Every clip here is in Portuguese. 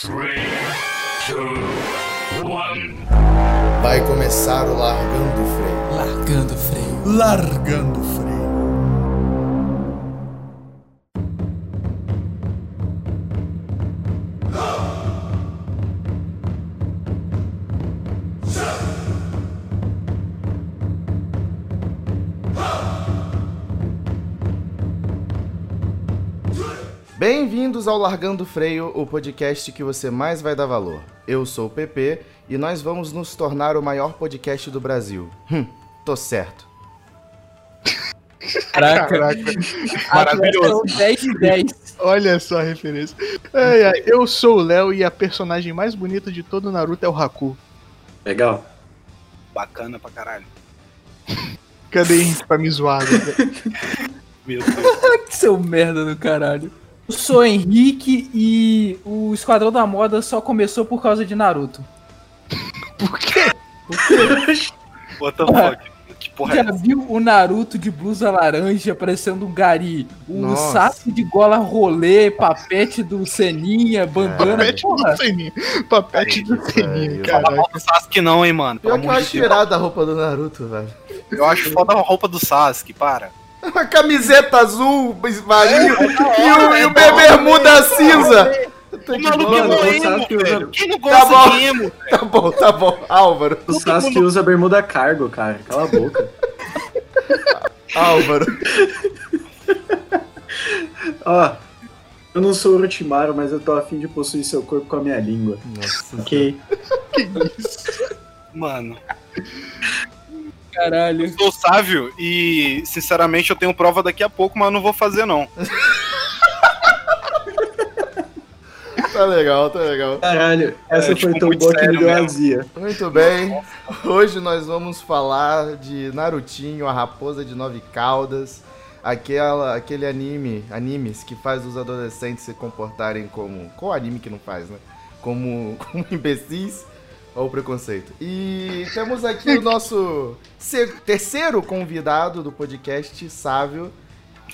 Three, two, one. Vai começar o Largando o Freio. Largando o freio. Largando o freio. Bem-vindos ao Largando o Freio, o podcast que você mais vai dar valor. Eu sou o PP e nós vamos nos tornar o maior podcast do Brasil. Hum, tô certo. Caraca. Maravilhoso. 10 de 10. Olha só a referência. Ai, ai, eu sou o Léo e a personagem mais bonita de todo o Naruto é o Haku. Legal. Bacana pra caralho. Cadê Henrique pra me zoar? velho? Meu Deus. Que seu merda do caralho. Eu sou Henrique e o Esquadrão da Moda só começou por causa de Naruto. Por quê? What the fuck? Que porra é Já essa? viu o Naruto de blusa laranja parecendo um gari? O Nossa. Sasuke de gola rolê, papete do Seninha, bandana. Papete porra. do Seninho. Papete do Seninho, velho. caralho. Não o Sasuke não, hein, mano. Pelo Pior que eu acho irado a roupa do Naruto, velho. Eu acho foda a roupa do Sasuke, para. A camiseta azul, marinho, É, e o, e o bermuda cinza. Tô O maluco boa, é Mano, mó o emo, Sasuke usa- velho. Quem não Tá bom. gosta de emo? Tá bom, tá bom. Álvaro, O Sasuke usa bermuda cargo, cara. Cala a boca. Álvaro. Ó, eu não sou Orochimaru, mas eu tô afim de possuir seu corpo com a minha língua. Nossa. Ok? Mano, Caralho. eu sou sábio e, sinceramente, eu tenho prova daqui a pouco, mas eu não vou fazer, não. Tá legal, tá legal. Caralho, essa É, foi tipo, tão muito boa que me deu azia. Muito bem. Hoje nós vamos falar de Narutinho, a raposa de nove caudas. Aquela, aquele anime, animes que faz os adolescentes se comportarem como. Qual anime que não faz, né? Como, como imbecis ou preconceito. E temos aqui o nosso terceiro convidado do podcast, Sávio.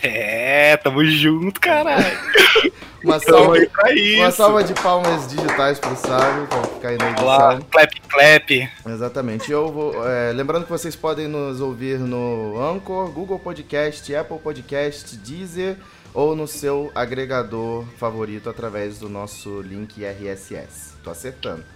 É, tamo junto, caralho. Uma salva, uma salva de palmas digitais pro Sávio, pra ficar aí na edição. Lá, clap, clap. Exatamente. Eu vou. é, lembrando que vocês podem nos ouvir no Anchor, Google Podcast, Apple Podcast, Deezer ou no seu agregador favorito através do nosso link RSS. Tô acertando.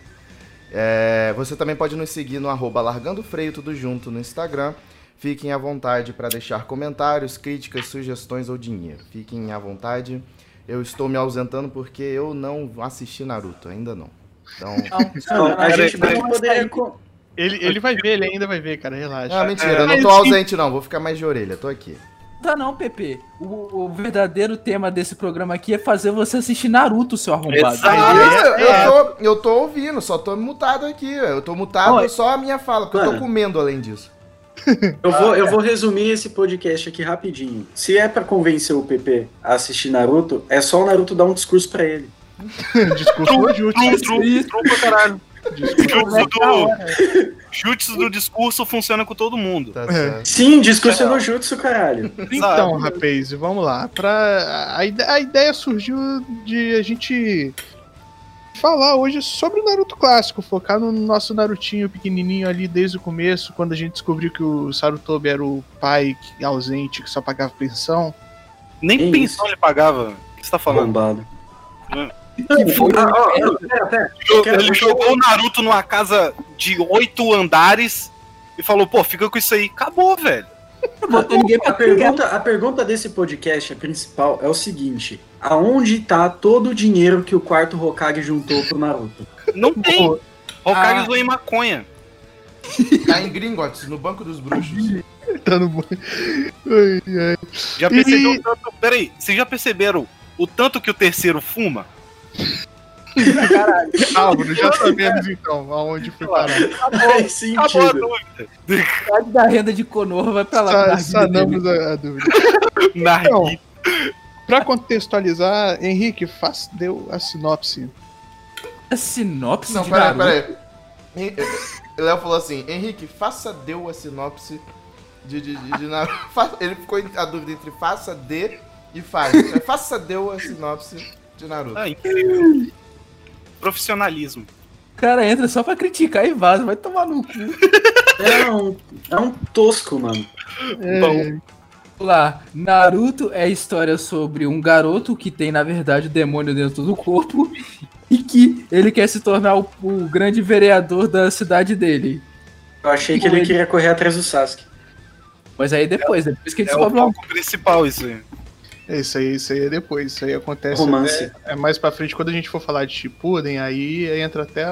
É, você também pode nos seguir no arroba Largando Freio, tudo junto no Instagram. Fiquem à vontade para deixar comentários, críticas, sugestões ou dinheiro. Fiquem à vontade. Eu estou me ausentando porque eu não assisti Naruto, ainda não. Então. Não, a gente poderia. co- Ele, ele vai ver, ele ainda vai ver, cara. Relaxa. Ah, mentira, eu não tô ausente não, vou ficar mais de orelha, tô aqui. Tá não, Pepe. O, o verdadeiro tema desse programa aqui é fazer você assistir Naruto, seu arrombado. Exato. Ah, é, eu, tô, eu tô ouvindo, só tô mutado aqui, eu tô mutado Oi. só a minha fala, porque eu tô Mano. comendo além disso. Eu vou, eu vou resumir esse podcast aqui rapidinho. Se é pra convencer o PP a assistir Naruto, é só o Naruto dar um discurso pra ele. Discurso pra caralho. É a do, do discurso funciona com todo mundo. Tá certo. Sim, discurso no Jutsu, caralho. Então, rapaz, vamos lá. Pra... A, ide- a ideia surgiu de a gente falar hoje sobre o Naruto clássico, focar no nosso Narutinho pequenininho ali desde o começo, quando a gente descobriu que o Sarutobi era o pai ausente que só pagava pensão. Nem Que pensão ele pagava. O que você tá falando? Bombado. Que foi Ah, ó, ó, pera, pera. Eu- Quero- ele jogou o Naruto numa casa de oito andares e falou, pô, fica com isso aí. Acabou, velho. A pergunta, a pergunta desse podcast, a principal, é o seguinte: aonde tá todo o dinheiro que o quarto Hokage juntou pro Naruto? Não tem. Pô, Hokage ah. zoou em maconha. Tá em Gringotts, no banco dos bruxos. Tá no... Ai, ai. Já percebeu o tanto. Peraí, vocês já perceberam o tanto que o terceiro fuma? Álvaro, já sabemos então aonde foi parar. Faz Acabou a sentido. dúvida. metade da renda de Konoha vai pra lá. Sa- Sanamos a, a dúvida. Na Então, pra contextualizar, Henrique, faz, deu a sinopse. A sinopse Não, de peraí, Naruto. peraí. O Léo falou assim, Henrique, faça deu a sinopse de, de, de, de Naruto. Ele ficou a dúvida entre faça de e faz. Faça deu a sinopse de Naruto. Ah, incrível. profissionalismo. O cara entra só pra criticar e vaza, vai tomar no cu. É um, é um tosco, mano. É, Bom. Lá, Naruto é a história sobre um garoto que tem, na verdade, o demônio dentro do corpo e que ele quer se tornar o, o grande vereador da cidade dele. Eu achei que ele queria correr atrás do Sasuke. Mas aí depois, depois que ele É o descobre uma foco principal, isso aí. É isso aí, isso aí é depois. Isso aí acontece. Romance. até- é mais pra frente quando a gente for falar de Shippuden, aí entra até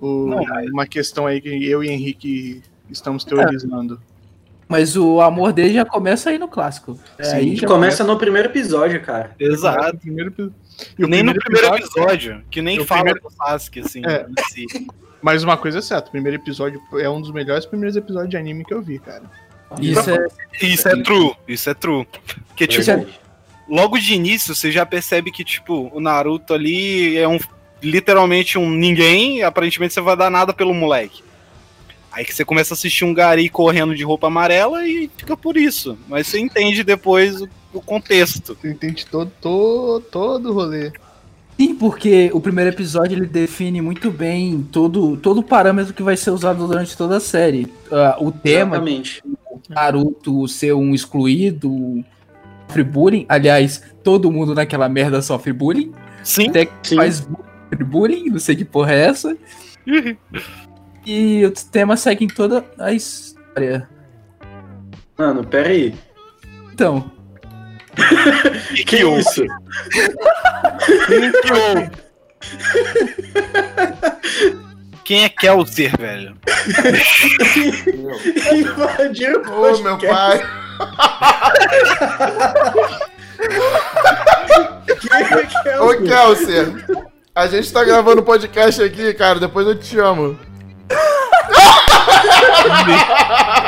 o- Não, uma questão aí que eu e Henrique estamos teorizando. Mas o amor dele já começa aí no clássico. É, Sim, aí já começa no primeiro episódio, cara. Exato. O primeiro nem no primeiro episódio- episódio, que nem o fala primeiro- do Sasuke, assim, É. em si. Mas uma coisa é certa, o primeiro episódio é um dos melhores primeiros episódios de anime que eu vi, cara. Isso é, Isso é true, isso é true. Porque, tipo, Verdade. logo de início você já percebe que, tipo, o Naruto ali é um literalmente um ninguém, e aparentemente você vai dar nada pelo moleque. Aí que você começa a assistir um gari correndo de roupa amarela e fica por isso. Mas você entende depois o, o contexto. Você entende todo, todo, todo o rolê. Sim, porque o primeiro episódio ele define muito bem todo, todo o parâmetro que vai ser usado durante toda a série. Ah, o tema Exatamente. De Naruto ser um excluído, sofre bullying. Aliás, todo mundo naquela merda sofre bullying. Sim, Até que Sim. faz bu- bullying, não sei que porra é essa. E o tema segue em toda a história. Mano, pera aí. Então, que, Que isso? Que? Quem é Kelser, velho? Invadiram o Ô, meu podcast. pai. Quem é Ô, o Kelser. A gente tá gravando podcast aqui, cara. Depois eu te chamo.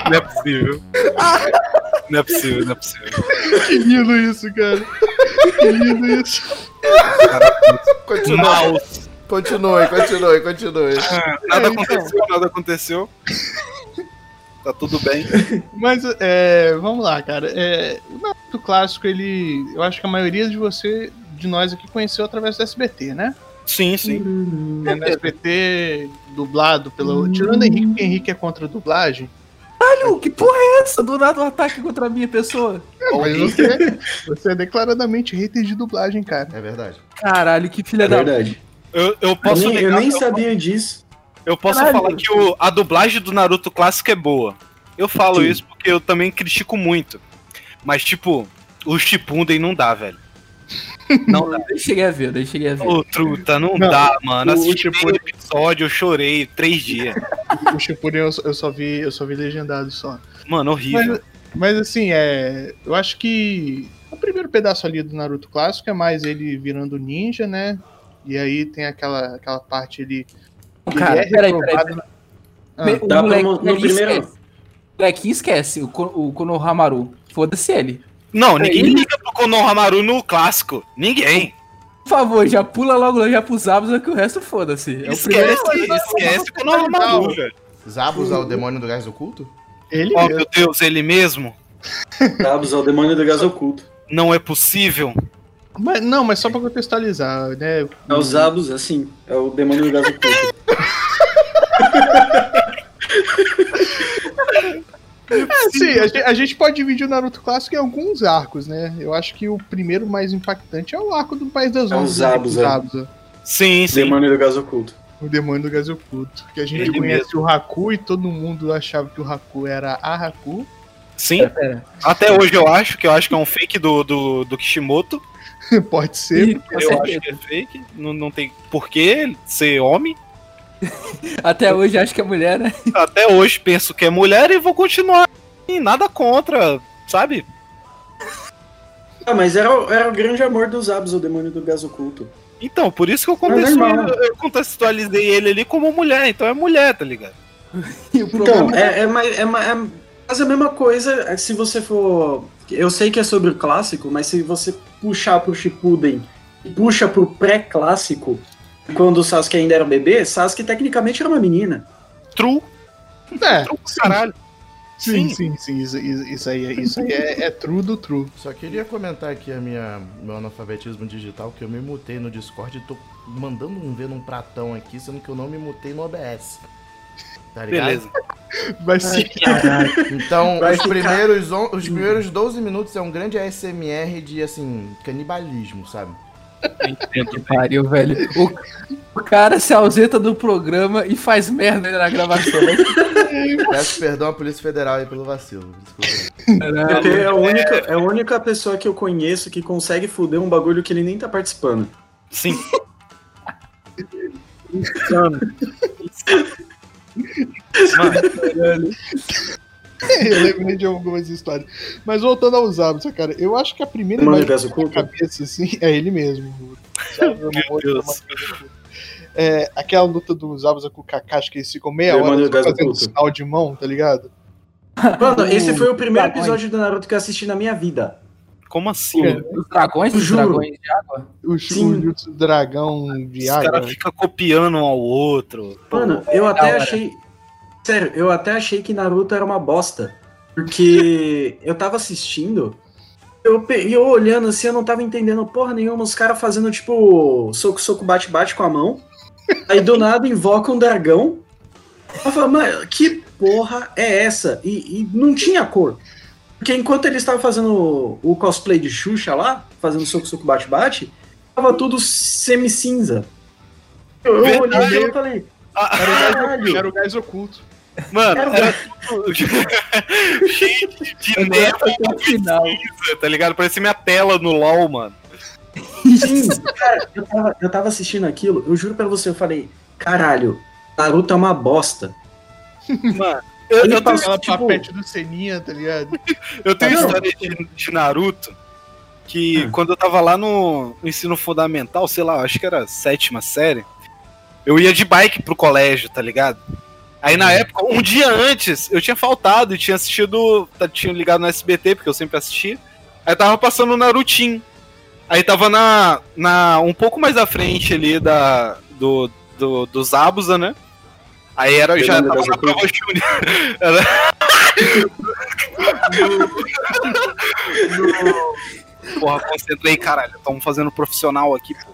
Não é possível. Não é possível, não é possível. Que lindo isso, cara. Que lindo isso. Continue, Mouse. Continue, continue, continue. Nada É, então. aconteceu, nada aconteceu. Tá tudo bem. Mas, é, vamos lá, cara. É, o Naruto clássico, ele. Eu acho que a maioria de você, de nós aqui, conheceu através do SBT, né? Sim, sim. É no SBT, dublado pelo. Tirando o Henrique, porque o Henrique é contra a dublagem. caralho, que porra é essa? Do nada um ataque contra a minha pessoa. Mas você, você é declaradamente hater de dublagem, cara. É verdade. Caralho, que filha É da. verdade. Eu, eu Eu posso nem, eu negar nem que eu- sabia disso. Eu posso Caralho. falar que o- a dublagem do Naruto clássico é boa. Eu falo Sim. isso porque eu também critico muito. Mas, tipo, o Shippuden não dá, velho. Não dá. Nem cheguei a ver, nem cheguei a ver. Ô, truta, não, Não, dá, mano. o Assisti Shippuden- meio episódio, eu chorei três dias. O Shippuden eu, só- eu só vi, eu só vi legendado só. Mano, horrível. Mas, mas assim, é, eu acho que o primeiro pedaço ali do Naruto clássico é mais ele virando ninja, né? E aí tem aquela, aquela parte ali Cara, ele é peraí, reprovado peraí, Ah, o Dá moleque mo- no primeiro- esquece. O molequinho esquece, o, o Konohamaru. Foda-se ele. Não, ninguém Aí- liga pro Konohamaru no clássico. Ninguém. Por favor, já pula logo já pros Abus, que o resto foda-se. É o primeiro Esquece, esquece o Konohamaru, velho. Zabos é o demônio do gás oculto? Ele Oh, mesmo. meu Deus, ele mesmo? Tabus é o demônio do gás oculto. Não é possível. Mas, não, mas só pra contextualizar, né? É o Zabus, assim. É o demônio do gás oculto. Sim, a gente, a gente pode dividir o Naruto clássico em alguns arcos, né? Eu acho que o primeiro mais impactante é o arco do País das É o Ondas. Zabuz, né? é. Zabuza, Sim, sim. demônio do gás oculto. o demônio do gás oculto. Que a gente Ele conhece o Haku e todo mundo achava que o Haku era a Haku. Sim. Pera. Até hoje eu acho, que eu acho que é um fake do, do, do Kishimoto. pode ser. Eu certeza. acho que é fake. Não, não tem porquê ser homem. Até hoje acho que é mulher, né? Até hoje penso que é mulher e vou continuar. E nada contra, sabe? Ah, mas era, o- era o grande amor dos Zabus, o demônio do gás oculto. Então, por isso que eu É contextualizei, eu contextualizei ele ali como mulher. Então é mulher, tá ligado? E o Então, é, é, mais- é, é quase a mesma coisa é, se você for. Eu sei que é sobre o clássico, mas se você puxar pro Shippuden e puxa pro pré-clássico, quando o Sasuke ainda era bebê, Sasuke tecnicamente era uma menina. True, É, true caralho. Sim, sim, sim. Isso, isso, isso aí, é- isso aí é, é true do true. Só queria comentar aqui a minha, meu analfabetismo digital, que eu me mutei no Discord e tô mandando um ver num pratão aqui, sendo que eu não me mutei no OBS. Tá ligado? Beleza. Vai ser. Então, Vai os ficar- primeiros, on- os primeiros 12 minutos é um grande ASMR de, assim, canibalismo, sabe? Que pariu, velho. O, o cara se ausenta do programa e faz merda na gravação. Peço perdão à Polícia Federal aí pelo vacilo. Desculpa. Porque é a, única, é a única pessoa que eu conheço que consegue fuder um bagulho que ele nem tá participando. Sim. Mano, eu lembrei de algumas histórias. Mas voltando aos hábitos, cara, eu acho que a primeira Mano, imagem oculto? cabeça, assim, é ele mesmo. Sabe, eu não Deus. É, aquela luta dos Zabuza com o Kakashi, que eles ficam meia Demônio hora fazendo sinal de mão, tá ligado? Mano, esse foi o primeiro episódio do Naruto que eu assisti na minha vida. Como assim? É. Os dragões, os dragões de água. O Sim. Jutsu dragão de Os água. caras ficam copiando um ao outro. Mano, eu até hora. achei. Sério, eu até achei que Naruto era uma bosta. Porque eu tava assistindo. Eu, e eu olhando assim, eu não tava entendendo porra nenhuma. Os caras fazendo tipo soco, soco, bate, bate com a mão. Aí do nada invoca um dragão. Eu falo, mano, que porra é essa? E, e não tinha cor. Porque enquanto eles estavam fazendo o, cosplay de Xuxa lá, fazendo soco, soco, bate, bate, tava tudo semi-cinza. Eu, eu olhei e eu falei, Ah, Era o gás- caralho. Era o gás oculto. mano, Era o era tudo cheio de, de neve Até o final. cinza, tá ligado? Parecia minha tela no LOL, mano. Sim, cara, eu tava, eu tava assistindo aquilo, eu juro pra você, eu falei, caralho, Naruto é uma bosta. Mano, eu, Ele eu tenho, Aquela tipo- papete do Seninha, tá ligado? eu tenho Não. história de, de Naruto que Hum. quando eu tava lá no ensino fundamental, sei lá, acho que era sétima série, eu ia de bike pro colégio, tá ligado? Aí na época, um dia antes, eu tinha faltado e tinha assistido, tá- tinha ligado no SBT, porque eu sempre assisti. Aí tava passando o Narutinho. Aí tava na, na um pouco mais à frente ali da do do, do Zabuza, né? Aí era já tava na prova Júnior. Era... no. Porra, concentrei, caralho. Estamos fazendo profissional aqui, pô.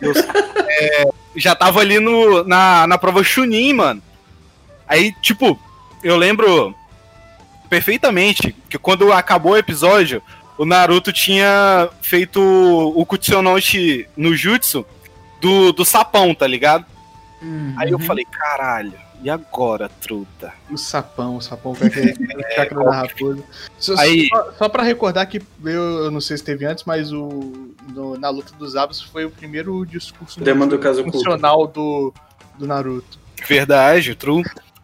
Deus. É, já tava ali no, na, na prova Chunin, mano. Aí, tipo, eu lembro perfeitamente que quando acabou o episódio, o Naruto tinha feito o Kutsunoshi no Jutsu do, do sapão, tá ligado? Aí eu Uhum. falei, caralho, e agora, truta? O sapão, o sapão com aquele chakra da raposa. Só, Aí- só, só pra recordar que eu, eu não sei se teve antes, mas o no- na luta dos Abus foi o primeiro discurso Demônio do funcional do, do Naruto. Verdade, true.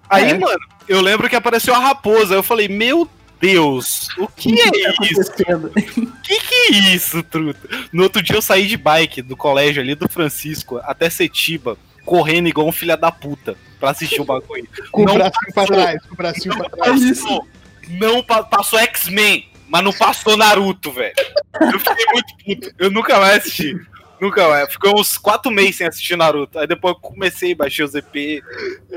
Aí, É. mano, eu lembro que apareceu a raposa. Eu falei, meu Deus, o que é isso? acontecendo? Que que é isso, truta? No outro dia eu saí de bike do colégio ali do Francisco até Setiba, correndo igual um filho da puta pra assistir o bagulho. Com Não o bracinho pra passou. trás, com o bracinho pra trás. Passou, não pa- passou X-Men, mas não passou Naruto, velho. Eu fiquei muito puto. Eu nunca mais assisti. Nunca mais. Ficou uns quatro meses sem assistir Naruto. Aí depois eu comecei, baixei o ZP.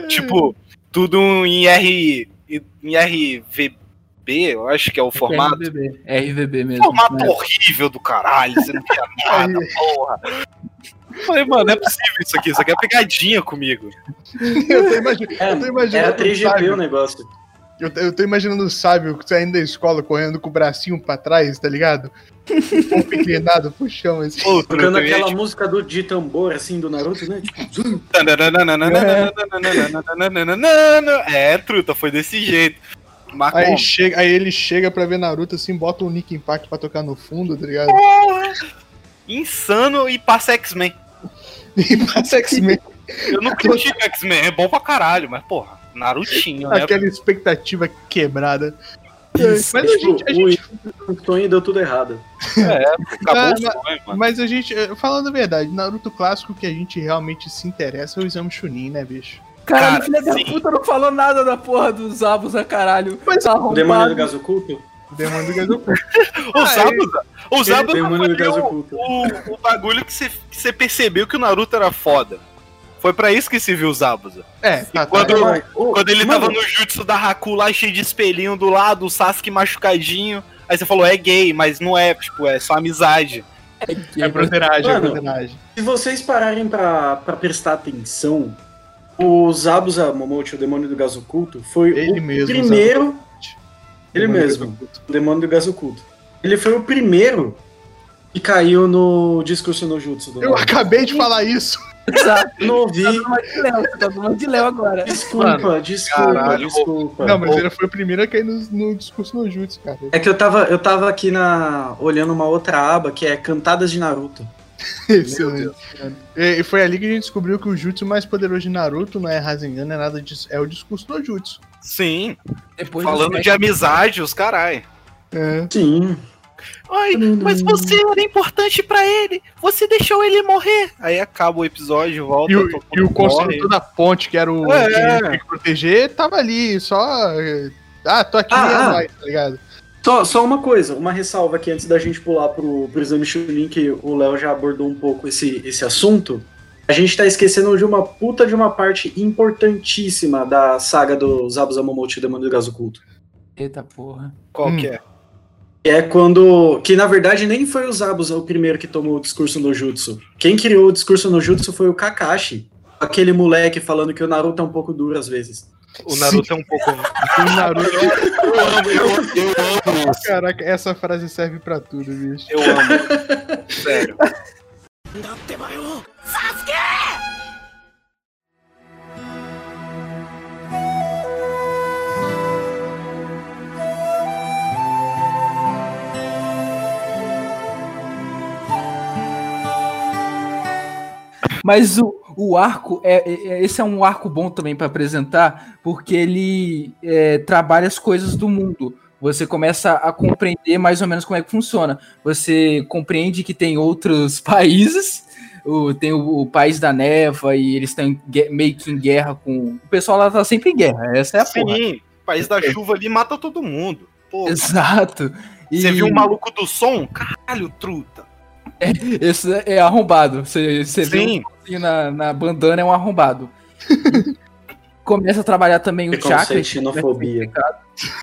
Tipo, tudo em R. em RVB, eu acho que é o formato. RVB, RVB mesmo. Formato né? horrível do caralho, você não quer nada, porra. Eu Falei, mano, não é possível isso aqui, isso aqui é pegadinha comigo. Eu tô imaginando, É, eu tô imaginando era o 3GP sábio. o negócio. Eu, eu tô imaginando o sábio saindo da escola correndo com o bracinho pra trás, tá ligado? Um inclinado pro chão, assim. Ô, Tocando aquela te- música do, de tambor, assim, do Naruto, né? Tipo, É, truta, foi desse jeito. Mas Aí, chega, aí ele chega pra ver Naruto assim, bota um Nick Impact pra tocar no fundo, tá ligado? Insano e passa X-Men. E passa X-Men. Eu não critico X-Men, é bom pra caralho, mas porra, Narutinho, né? Aquela expectativa quebrada. Mas a gente, a gente- o Tonho deu tudo errado. Acabou Ah, o sonho, mano. mas a gente, eh, falando a verdade, Naruto clássico que a gente realmente se interessa é o exame Chunin, né, bicho? Caralho, Cara, filha da puta não falou nada da porra dos Abus, a caralho. Mas tá O demônio do arrombado. Gás oculto? O demônio do Gazoku. O Zabuza, o Zabuza demônio do foi gás o, oculto. o, o bagulho que você que você percebeu que o Naruto era foda. Foi pra isso que se viu o Zabuza. É, tá, tá. quando- ô, Quando ele mano, tava no jutsu da Haku lá, cheio de espelhinho do lado, o Sasuke machucadinho. Aí você falou, é gay, mas não é, tipo, é só amizade. É broderagem, é Mano, broderagem. Se vocês pararem pra, pra prestar atenção, o Zabuza Momochi, o demônio do gás oculto, foi Ele o mesmo, primeiro. Ele Demônio mesmo, demônio do gás oculto. Ele foi o primeiro que caiu no discurso no jutsu do Eu Naruto. acabei de falar isso. Exato. Não ouvi. Tá tomando de Léo, você tá tomando de Léo agora. Desculpa, desculpa, caralho. desculpa. Não, mas ele foi o primeiro a cair no, no discurso no Jutsu, cara. É que eu tava, eu tava aqui na olhando uma outra aba que é Cantadas de Naruto. Excelente. E foi ali que a gente descobriu que o Jutsu mais poderoso de Naruto não é Rasengan, não é nada disso. É o discurso no Jutsu. Sim, Depois falando do de amizade, os carai. É. Sim. Ai, mas você era importante pra ele, você deixou ele morrer. Aí acaba o episódio, volta. E o, e o construtor da ponte, que era o É. que ele tinha que proteger, tava ali, só. eh, Ah, tô aqui, Ah, é ah. nóis, tá ligado? Só, só uma coisa, uma ressalva aqui antes da gente pular pro, pro exame Chunin, que o Léo já abordou um pouco esse, esse assunto. A gente tá esquecendo de uma puta de uma parte importantíssima da saga do Zabuza Momochi, o Demônio do Gás Oculto. Eita porra. Qual Hum. que é? Que é quando. Que na verdade nem foi o Zabuza o primeiro que tomou o discurso no Jutsu. Quem criou o discurso no Jutsu foi o Kakashi. Aquele moleque falando que o Naruto é um pouco duro às vezes. O Naruto é um pouco. O Naruto. Eu amo, eu, eu amo. Caraca, essa frase serve pra tudo, bicho. Eu amo. Sério. Mas o, o arco, é, é- esse é um arco bom também pra apresentar, porque ele é, trabalha as coisas do mundo. Você começa a compreender mais ou menos como é que funciona. Você compreende que tem outros países, o- tem o, o país da neva e eles estão meio que em guerra com. O pessoal lá tá sempre em guerra, essa é a porra. Sim, o país da chuva ali mata todo mundo. Pô, Exato. E você viu um maluco do som? Caralho, truta. Esse é arrombado. Você, você vê assim na, na bandana é um arrombado. Começa a trabalhar também o chakra. xenofobia.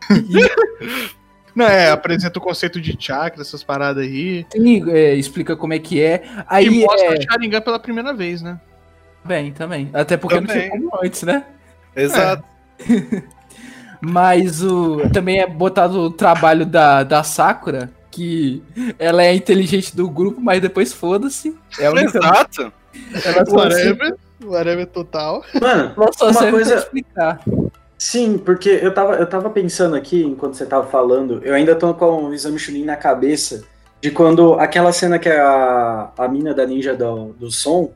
Não, é, apresenta o conceito de chakra, essas paradas aí. Sim, é, explica como é que é. E Aí mostra é o Sharingan pela primeira vez, né? bem também. Até porque não Também. tinha como antes, né? Exato. Mas o também é botado o trabalho da, da Sakura, que ela é inteligente do grupo, mas depois foda-se. É única. Exato. Ela só, serve, Whatever. Whatever total. Mano, ela só Uma coisa- pra explicar. Sim, porque eu tava, eu tava pensando aqui, enquanto você tava falando, eu ainda tô com o exame Chunin na cabeça, de quando aquela cena que a, a mina da ninja do, do som,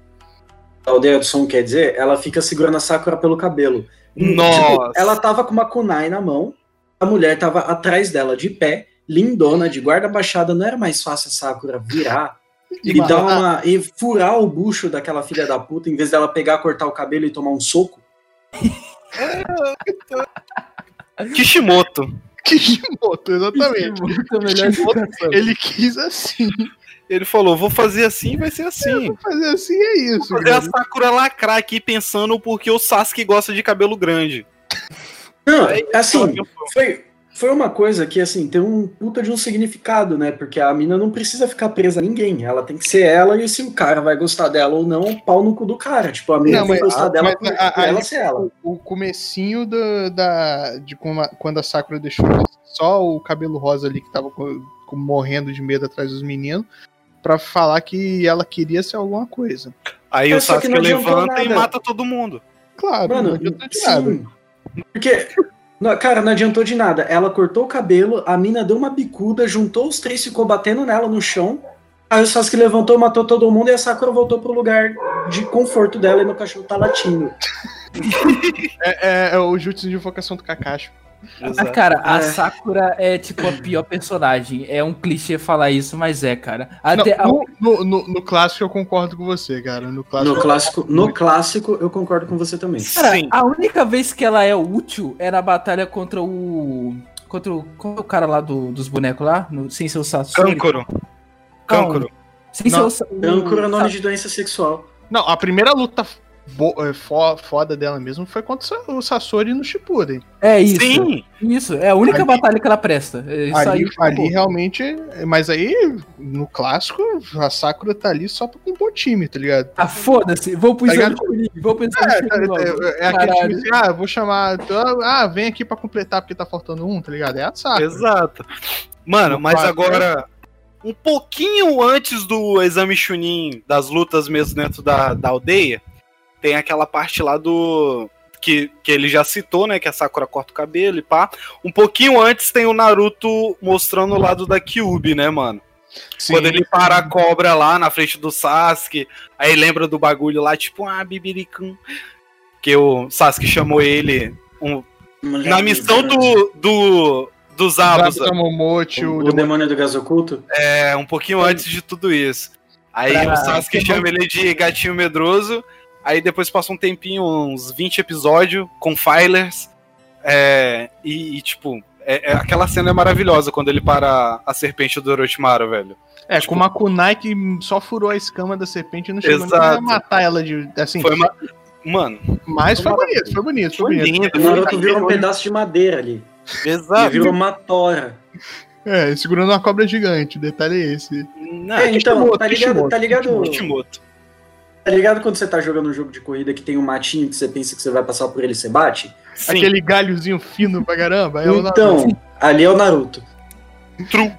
da aldeia do som, quer dizer, ela fica segurando a Sakura pelo cabelo. E, Nossa. tipo, ela tava com uma kunai na mão, a mulher tava atrás dela, de pé, lindona, de guarda baixada, não era mais fácil a Sakura virar e, Mas- dar uma, e furar o bucho daquela filha da puta, em vez dela pegar, cortar o cabelo e tomar um soco? Kishimoto. Kishimoto, exatamente. Kishimoto, explicação. ele quis assim. Ele falou: vou fazer assim, vai ser assim. Fazer assim é isso. Vou fazer a cara. Sakura lacrar aqui pensando porque o Sasuke gosta de cabelo grande. Não, assim, ela foi, foi uma coisa que, assim, tem um puta de um significado, né? Porque a mina não precisa ficar presa a ninguém. Ela tem que ser ela e se o cara vai gostar dela ou não, pau no cu do cara. Tipo, a mina Não, tem que mas- gostar dela mas por, a- por a- ela ser ela. O, o comecinho do- da, de como a- quando a Sakura deixou só o cabelo rosa ali que tava co- co- morrendo de medo atrás dos meninos, pra falar que ela queria ser alguma coisa. Aí É, o Sasuke não levanta e mata todo mundo. Claro, não Mano, adianta de nada. Porque, não, cara, não adiantou de nada. Ela cortou o cabelo, a mina deu uma bicuda, juntou os três, ficou batendo nela no chão. Aí o Sasuke levantou, matou todo mundo e a Sakura voltou pro lugar de conforto dela e meu cachorro tá latindo. É, é- é o jutsu de invocação do Kakashi. Ah, cara, a É. Sakura é tipo a pior personagem. É um clichê falar isso, mas é, cara. Até a- Não, no, no, no- no clássico eu concordo com você, cara. No clássico. No clássico, no clássico, eu concordo com você também. Cara, Sim. a única vez que ela é útil é na batalha contra o. Contra o. Qual é o cara lá do- dos bonecos lá? No- sem ser o Sasori? Câncoro. Câncoro. Sem Não. ser o. o Âncora é nome Sa- de doença sexual. Não, a primeira luta foda dela mesmo foi contra o Sa- o Sasori no Shippuden. É isso. Sim, Isso. É a única Ali- batalha que ela presta. É Isso ali, aí. ali realmente. Mas aí, no clássico, a Sakura tá ali só pra compor time, tá ligado? Ah, foda-se. Vou pro Tá exame? Chunin. Vou pro exame É, é, é aquele time assim, ah, vou chamar. Ah, vem aqui pra completar porque tá faltando um, tá ligado? É a Sakura. exato. Mano, No mas quadro, agora, um pouquinho antes do exame Chunin, das lutas mesmo dentro da, da aldeia, tem aquela parte lá do. Que, que ele já citou, né? Que a Sakura corta o cabelo e pá. Um pouquinho antes tem o Naruto mostrando o lado da Kyubi, né, mano? Sim. Quando ele para a cobra lá na frente do Sasuke, aí lembra do bagulho lá, tipo, ah, Bibiricum. Que o Sasuke chamou ele um- na missão do, do, dos Zabuza. O, o, demônio do gás oculto? É, um pouquinho antes de tudo isso. Aí Pra- o Sasuke chama ele de gatinho medroso. Aí depois passa um tempinho, uns 20 episódios, com filers. É, e, e, tipo, é, é- aquela cena é maravilhosa quando ele para a serpente do Orochimaru, velho. É, com uma kunai que só furou a escama da serpente e não chegou nem Exato. a matar ela de. Assim, Foi uma. Mano, mas foi bonito, foi bonito, foi, foi bonito. lindo. O foi Naruto virou um pedaço de madeira ali. Exato. virou uma tora. É, segurando uma cobra gigante, o detalhe é esse. Não, É, então, Kishimoto, tá ligado, Kishimoto, tá ligado? Kishimoto. Tá ligado quando você tá jogando um jogo de corrida que tem um matinho que você pensa que você vai passar por ele e você bate? Sim, Aquele galhozinho fino pra caramba. É o então, Naruto. ali é o Naruto. true.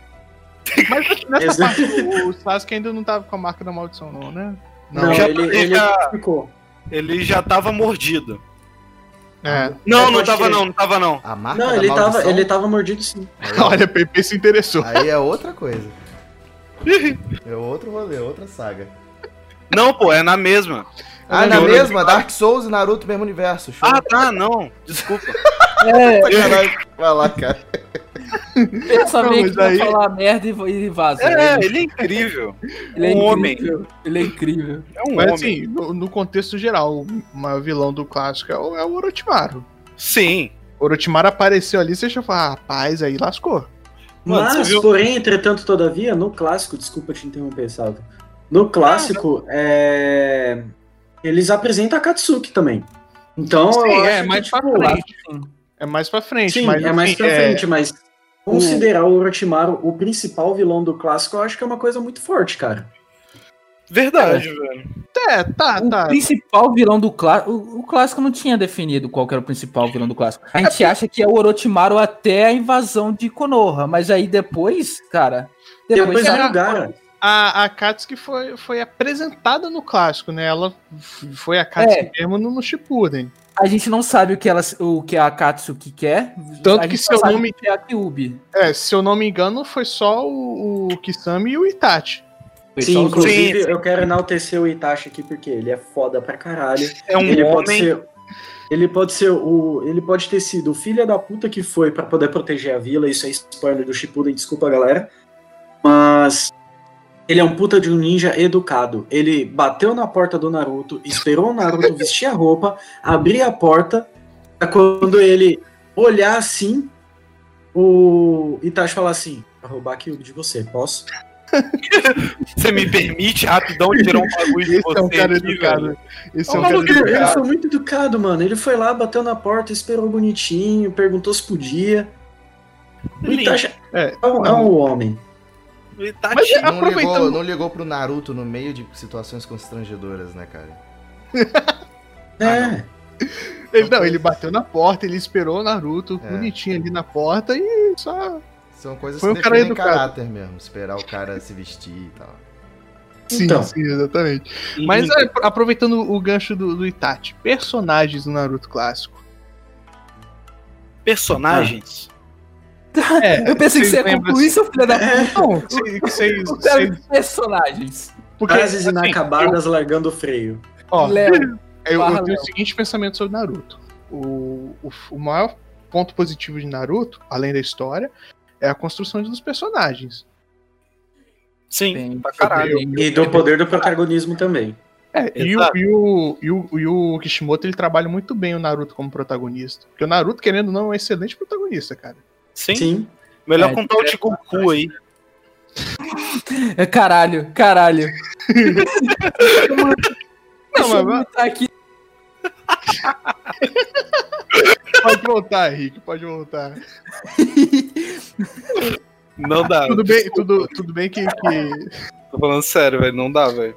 Mas nessa parte, o Sasuke ainda não tava com a marca da maldição, não, né? Não, já- ele, ele já- ficou. Ele já tava mordido. É. Não, É, não tava não, não tava não. A marca Não, da ele maldição, tava, ele tava mordido sim. Aí, Olha, Pepe se interessou. aí é outra coisa. É outro rolê, outra saga. Não, pô, é na mesma. Ah, na Não, mesma? Dark Souls e Naruto, mesmo universo. Show. Ah, tá, não. Desculpa. É, Sacanagem. Vai lá, cara. pensa bem que vai aí- falar merda e vaza. É, ele, ele é incrível. ele é um homem. incrível. Ele é incrível. É um Mas homem. assim, no, no contexto geral, o maior vilão do clássico é o, é o Orochimaru. Sim. O Orochimaru apareceu ali, você já fala, ah, rapaz, aí lascou. Mano, Mas, porém, entretanto, todavia, no clássico, desculpa te interromper, Salvo. No clássico, é... eles apresentam a Katsuki também. Então, Sim, eu é, mais que, pra tipo, frente. Sim. É mais pra frente. Sim, mas, é mais assim, pra frente, mas o- considerar o Orochimaru o principal vilão do clássico, eu acho que é uma coisa muito forte, cara. Verdade, velho. É, tá, O tá. principal vilão do clássico. O, o clássico não tinha definido qual que era o principal vilão do clássico. A gente acha que é o Orochimaru até a invasão de Konoha, mas aí depois, cara. Depois Depois, é já- lugar. A, a Katsuki foi, foi apresentada no clássico, né? Ela foi a Katsuki É. mesmo no, no Shippuden. a gente não sabe o que, ela, o que a Katsuki quer. Tanto a que seu nome- que é a Kyubi. É, se eu não me engano, foi só o, o Kisame e o Itachi. Sim, inclusive, Sim, sim. eu quero enaltecer o Itachi aqui, porque ele é foda pra caralho. É um ele pode homem. ser. Ele pode ser o. Ele pode ter sido o filho da puta que foi pra poder proteger a vila. Isso é spoiler do Shippuden, desculpa, galera. Mas. Ele é um puta de um ninja educado. Ele bateu na porta do Naruto, esperou o Naruto vestir a roupa, abrir a porta. pra Quando ele olhar assim, o Itachi falar assim: pra roubar aquilo de você, posso? Você me permite rapidão tirar um bagulho de você é um cara aqui, educado. velho? Esse Ô, é um cara ele, ele educado. foi muito educado, mano. Ele foi lá, bateu na porta, esperou bonitinho, perguntou se podia. Itachi É, é um, é um homem. O Itachi- Mas Não Aproveitando- ligou, não ligou pro Naruto no meio de situações constrangedoras, né, cara? É. ele, não, ele bateu na porta, ele esperou o Naruto É. bonitinho ali na porta e só. São coisas Foi que um cara educado. caráter mesmo. Esperar o cara se vestir e tal. Sim, Então. sim, exatamente. Mas é, aproveitando o gancho do, do Itachi, personagens do Naruto clássico. personagens. É, Eu pensei que você ia concluir, seu filho da É. puta. Assim, Vocês, eu personagens. porque, Frases assim, inacabadas largando o freio. ó, Léo, Eu, eu tenho o seguinte pensamento sobre Naruto. O, o, o maior ponto positivo de Naruto, além da história, é a construção dos personagens. Sim, bem, pra caralho. E do poder do protagonismo também. É, e o, e, o, e, o, e o Kishimoto ele trabalha muito bem o Naruto como protagonista. Porque o Naruto, querendo ou não, é um excelente protagonista, cara. Sim. Sim. Melhor É, contar o de Goku aí. É caralho, caralho. Não, mas- aqui. Pode voltar, Henrique, pode voltar. Não dá. Tudo bem, tudo, tudo bem que, que- Tô falando sério, velho. Não dá, velho.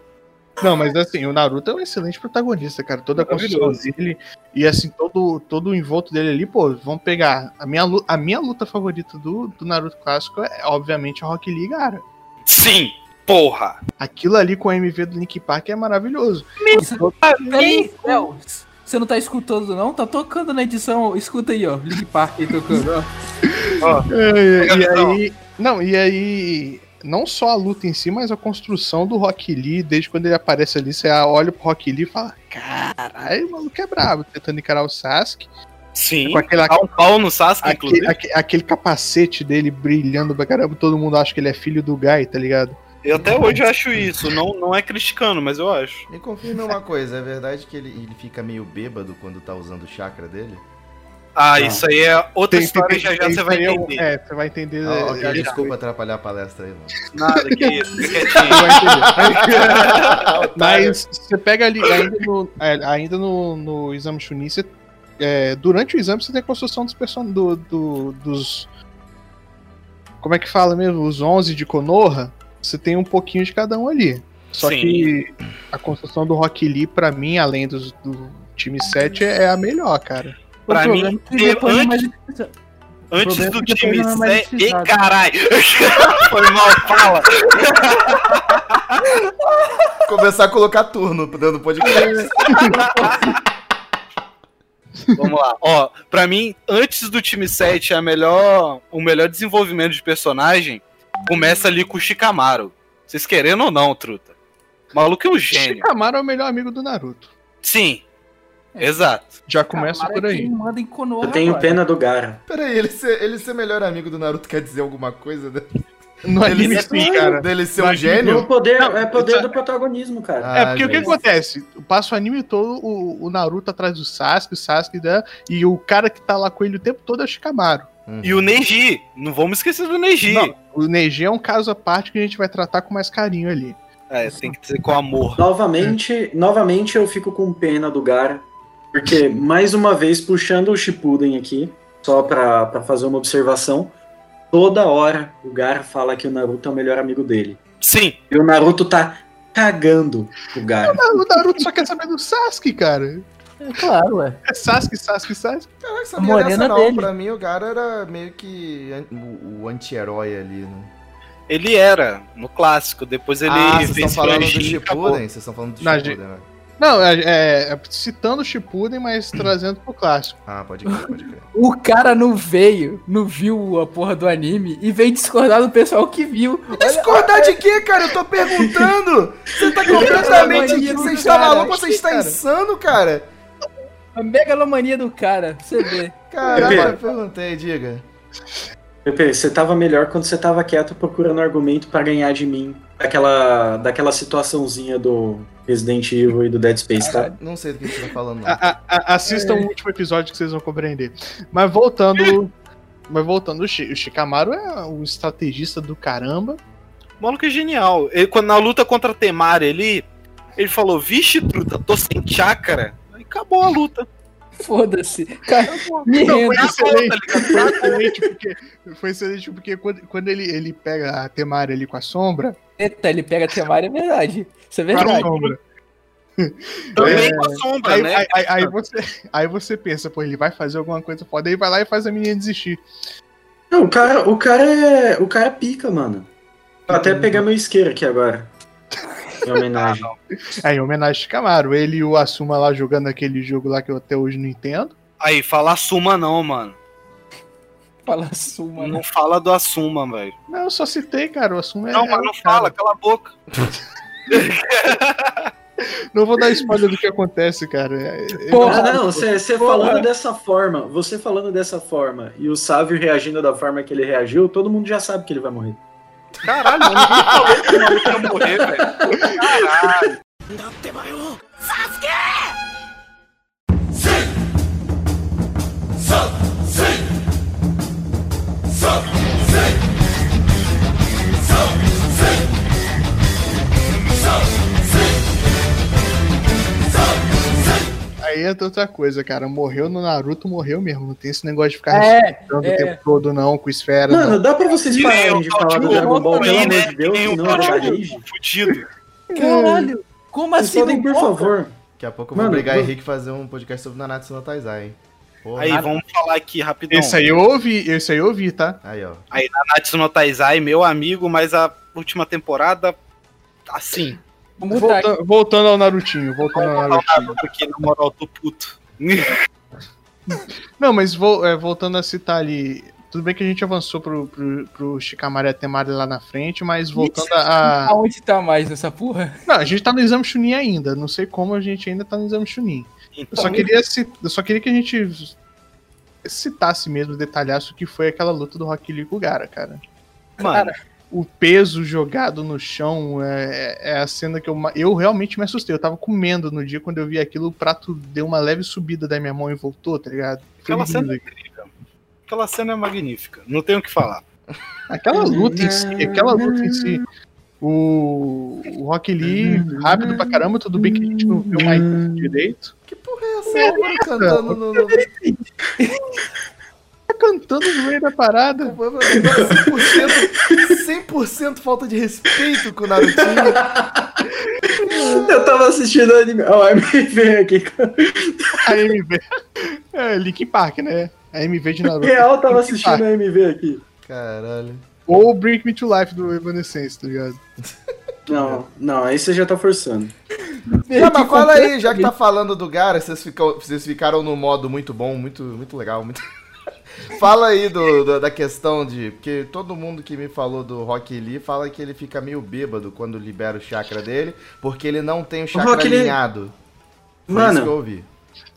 Não, mas assim, o Naruto é um excelente protagonista, cara. Toda a construção dele e assim, todo, todo o envolto dele ali, pô, vamos pegar. A minha, a minha luta favorita do, do Naruto clássico é, obviamente, a Rock Lee, cara. Sim! Porra! Aquilo ali com o MV do Link Park é maravilhoso. Léo, você não tá escutando não? Tá tocando na edição. Escuta aí, ó. Link Park aí tocando, ó. É, e Não. aí. Não, e aí. Não só a luta em si, mas a construção do Rock Lee, desde quando ele aparece ali, você olha pro Rock Lee e fala: Caralho, o maluco é brabo, tentando encarar o Sasuke. Sim. Com um pau no Sasuke, Aquele, inclusive. aque- aquele capacete dele brilhando pra caramba, todo mundo acha que ele é filho do Guy, tá ligado? Eu até hoje acho isso. Não, não é criticando, mas eu acho. Me confirme uma coisa, é verdade que ele, ele fica meio bêbado quando tá usando o chakra dele? Ah, Não. isso aí é outra Tem- história, tem- já já você vai entender. É, você vai entender. Ah, é, ok, já- desculpa atrapalhar a palestra aí, mano. Nada, que isso. Fica quietinho. Mas você pega ali, ainda no, é, ainda no, no exame Chunin, você, é, durante o exame você tem a construção dos person do, do- dos. Como é que fala mesmo? Os 11 de Konoha, você tem um pouquinho de cada um ali. Só Sim. que a construção do Rock Lee, pra mim, além dos- do, time 7, é a melhor, cara. Pra mim, é depois antes- é Antes do é time é 7. Ei, caralho! Foi mal, fala! Começar a colocar turno dando podcast. Vamos lá. Ó, pra mim, antes do time 7, a melhor, o melhor desenvolvimento de personagem começa ali com o Shikamaru. Vocês querendo ou não, truta? O maluco é um gênio. Shikamaru é o melhor amigo do Naruto. Sim. Exato. Já começa Camara por é aí. manda em Konoha Eu tenho agora. pena do Gara. Peraí, ele ser, ele ser melhor amigo do Naruto quer dizer alguma coisa? né? No anime é sim, cara. Dele ser um Mas- gênio? poder, Não, é poder do protagonismo, cara. Ah, É, porque o que gente. acontece? Passa o anime todo, o, o Naruto atrás do Sasuke, o Sasuke, né? E o cara que tá lá com ele o tempo todo é o Shikamaru. Uhum. E o Neji. Não vamos esquecer do Neji. Não, o Neji é um caso à parte que a gente vai tratar com mais carinho ali. É, tem que dizer com amor. Novamente, novamente eu fico com pena do Gara. Porque, mais uma vez, puxando o Shippuden aqui, só pra, pra fazer uma observação, toda hora o Gara fala que o Naruto é o melhor amigo dele. Sim. E o Naruto tá cagando o Gara. O Naruto só quer saber do Sasuke, cara. É claro, ué. É Sasuke, Sasuke, Sasuke. Caraca, A sabia morena dessa não. dele. Pra mim, o Gara era meio que o, anti-herói ali, né? Ele era, no clássico. Depois ele ah, vocês fez estão falando do. Shippuden? Vocês estão falando do Shippuden, né? Não, é, é- é citando o Shippuden, mas trazendo pro clássico. Ah, pode crer, pode crer. O cara não veio, não viu a porra do anime e veio discordar do pessoal que viu. Discordar de quê, cara? Eu tô perguntando! Você tá completamente. Você está maluco ou você está insano, cara? A megalomania do cara, você vê. Pepe. eu perguntei, diga. Pepe, você tava melhor quando você tava quieto procurando argumento pra ganhar de mim. Daquela, daquela situaçãozinha do Resident Evil e do Dead Space, tá? Não sei do que você tá falando. A- a- assistam o último episódio que vocês vão compreender. Mas voltando. Mas voltando, o, o Shikamaru é um estrategista do caramba. O maluco é genial. Ele, quando na luta contra a Temari ali, ele falou: Vixe, truta, tô sem chácara. Aí acabou a luta. Foda-se. Cara, me Não, rendo. foi excelente, foi excelente porque, foi excelente porque quando, quando ele, ele pega a Temari ali com a sombra, Eita, ele pega a Temari, é verdade. Isso é com a verdade. sombra Também É. com a sombra, aí, né? aí, aí- aí você, aí você pensa, pô, ele vai fazer alguma coisa foda, aí vai lá e faz a menina desistir. Não, o cara, o cara é. O cara é pica, mano. Vou até pegar meu isqueiro aqui agora. Em homenagem. Aí, em homenagem a Shikamaru, ele e o Asuma lá jogando aquele jogo lá que eu até hoje não entendo. Aí, fala Assuma não, mano. Fala suma, né? Não fala do Assuma, velho. Não, eu só citei, cara, o Asuma é. Não, é mas o não cara. fala, cala a boca. Não vou dar spoiler do que acontece, cara. É- é- Porra. Não, você Porra. falando dessa forma, você falando dessa forma e o Sávio reagindo da forma que ele reagiu, todo mundo já sabe que ele vai morrer. Caralho, ninguém falou que o maluco ia morrer, velho. Caralho. Aí aí é outra coisa, cara. Morreu no Naruto, morreu mesmo. Não tem esse negócio de ficar É, é. o tempo todo, não, com esfera. Mano, não. dá pra vocês pararem nem de o falar do Dragon Ball, pelo amor né? de Deus, o senão eu vou. Goku fudido. Caralho. Como assim? podem, por favor. Daqui a pouco eu vou Mano, obrigar vou- Henrique a fazer um podcast sobre Nanatsu no Taizai, hein? Porra. Aí, vamos falar aqui rapidão. Esse aí eu ouvi, esse aí eu ouvi, tá? Aí, ó. Aí, Nanatsu no Taizai, meu amigo, mas a última temporada, assim. Volta- voltando ao Narutinho, voltando ao Narutinho. Naruto aqui, na moral, tô puto. Não, mas é, voltando a citar ali. Tudo bem que a gente avançou pro, pro, pro Shikamaru e Temari lá na frente, mas voltando a. Aonde tá mais nessa porra? Não, a gente tá no exame Chunin ainda. Não sei como a gente ainda tá no exame Chunin. Eu só queria, ci- eu só queria que a gente citasse mesmo, detalhasse o que foi aquela luta do Rock Lee com o Gara, cara. Mano, O peso jogado no chão é, é a cena que eu, eu realmente me assustei. Eu tava comendo no dia quando eu vi aquilo, o prato deu uma leve subida da minha mão e voltou, tá ligado? Foi aquela lindo cena é. Aquela cena é magnífica. Não tenho o que falar. Aquela luta em si, aquela luta em si. O, o Rock Lee, rápido pra caramba, tudo bem que a gente não viu mais direito. Que porra é essa agora cantando no... no... Tá cantando no meio da parada. 100%, 100% falta de respeito com o Narutinho. Eu tava assistindo o anime. Ó, o MV aqui. A MV. É, Link Park, né? A MV de Naruto. Real tava Linkin assistindo Park. o MV aqui. Caralho. Ou Bring Me to Life do Evanescence, tá ligado? Não, não, aí você já tá forçando. Não, mas fala aí, já que tá falando do Gara, vocês, ficam, vocês ficaram no modo muito bom, muito, muito legal, muito... Fala aí do, do- da questão de. Porque todo mundo que me falou do Rock Lee fala que ele fica meio bêbado quando libera o chakra dele, porque ele não tem o chakra Lee- alinhado. Foi Mano. isso que eu ouvi.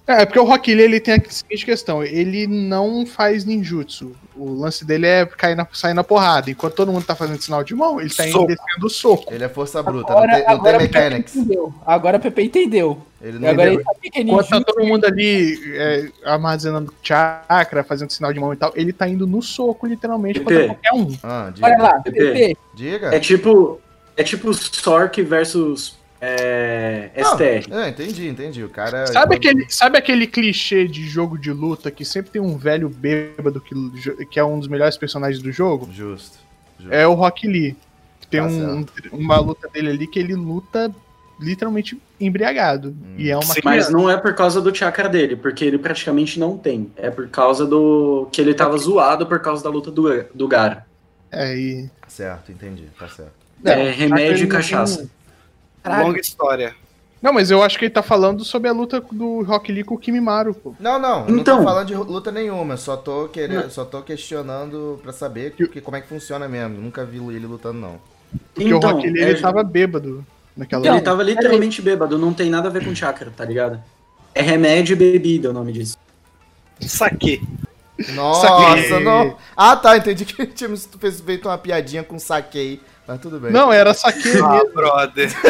É, é porque o Rock Lee ele tem a seguinte questão: ele não faz ninjutsu. O lance dele é cair na, sair na porrada. Enquanto todo mundo tá fazendo sinal de mão, ele tá indo Soco. descendo o soco. Ele é força bruta, Agora, não tem, não tem agora o Pepe mechanics. entendeu. Agora o Pepe entendeu. Ele E não agora tem- ele tá pequenininho. Enquanto tá todo mundo ali é, armazenando chakra, fazendo sinal de mão e tal, ele tá indo no soco, literalmente, contra Pepe. qualquer um. Ah, diga. Olha lá, Pepe. Pepe. Diga. É tipo. É tipo Sork versus é, Não, STR. É, entendi, entendi. O cara. Sabe aquele, sabe aquele clichê de jogo de luta que sempre tem um velho bêbado que, que é um dos melhores personagens do jogo? Justo. justo. É o Rock Lee. Tem Tá um- uma luta dele ali que ele luta literalmente embriagado. E é uma Sim, Mas não é por causa do chakra dele, porque ele praticamente não tem. É por causa do. que ele tava zoado por causa da luta do, do Gara. É, e... Certo, entendi. Tá certo. Não, é remédio e cachaça. tem- Caralho. Longa história. Não, mas eu acho que ele tá falando sobre a luta do Rock Lee com o Kimimaro, pô. Não, não, não Então. tô falando de luta nenhuma, só tô querendo, só tô questionando pra saber que, como é que funciona mesmo. Nunca vi ele lutando, não. Porque o Então, Rock Lee é- ele tava bêbado naquela Ele luta. tava literalmente bêbado, não tem nada a ver com chakra, tá ligado? É remédio e bebida o nome disso. Saque. Nossa, Saquei. não. Ah, tá, entendi que tinha fez feito uma piadinha com saquei, mas tudo bem. Não, era saque Ah, brother.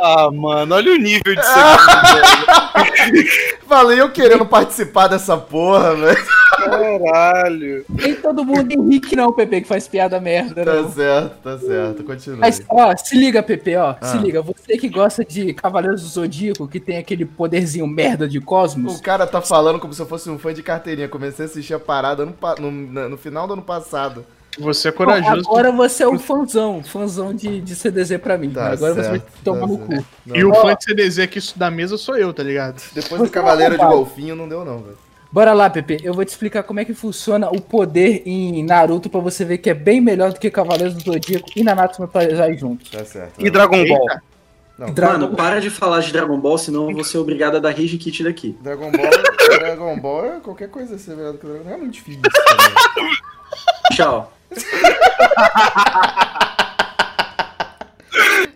ah, mano, olha o nível de segredo. Falei eu querendo participar dessa porra, velho. Caralho. Nem todo mundo Henrique não, Pepe, que faz piada merda, Tá não. certo, tá certo. Continua. Mas, ó, se liga, Pepe, ó. Ah. Se liga, você que gosta de Cavaleiros do Zodíaco, que tem aquele poderzinho merda de O cosmos. cara tá falando como se eu fosse um fã de carteirinha. Comecei a assistir a parada no, no, no final do ano passado. Você é corajoso. agora você é um fãzão, fãzão de, de CDZ pra mim. Tá agora você vai certo, tomar tá no certo. cu. Não, E o fã de CDZ aqui da mesa sou eu, tá ligado? Depois do Cavaleiro de. Golfinho não deu, não, velho. Bora lá, Pepe. Eu vou te explicar como é que funciona o poder em Naruto pra você ver que é bem melhor do que Cavaleiros do Zodíaco e Nanatsu no Taizai juntos. Tá certo. E Dragon Ball? Não, Dragon- Mano, para de falar de Dragon Ball, senão eu vou ser obrigado a dar rage kit daqui. Dragon Ball, Dragon Ball é qualquer coisa ser melhor do que Dragon Ball. É muito difícil também. Tchau.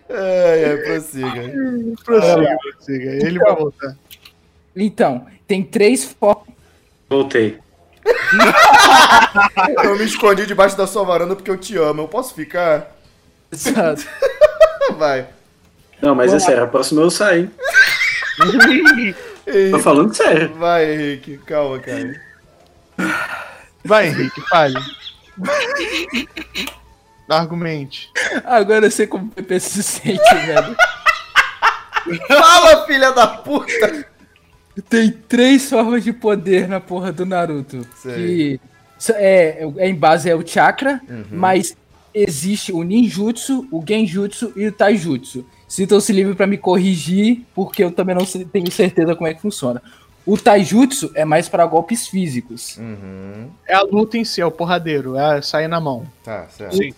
Ai, ai, prossiga. Prossiga, prossiga. Ele vai voltar. Então, tem três focos. Voltei. Eu me escondi debaixo da sua varanda porque eu te amo. Eu posso ficar? Vai. Não, mas é sério, a próxima eu saio. Tô falando sério. vai, Henrique. Calma, cara. Vai, Henrique, fale. Argumente. Agora eu sei como o Pepe se sente, velho. Fala, filha da puta! Tem três formas de poder na porra do Naruto. Sei. Que s- é, é em base é o chakra, Uhum. mas existe o ninjutsu, o genjutsu e o taijutsu. Sintam-se livre pra me corrigir, porque eu também não tenho certeza como é que funciona. O taijutsu é mais para golpes físicos. Uhum. É a luta em si, é o porradeiro, é sair na mão. Tá, certo. Sim.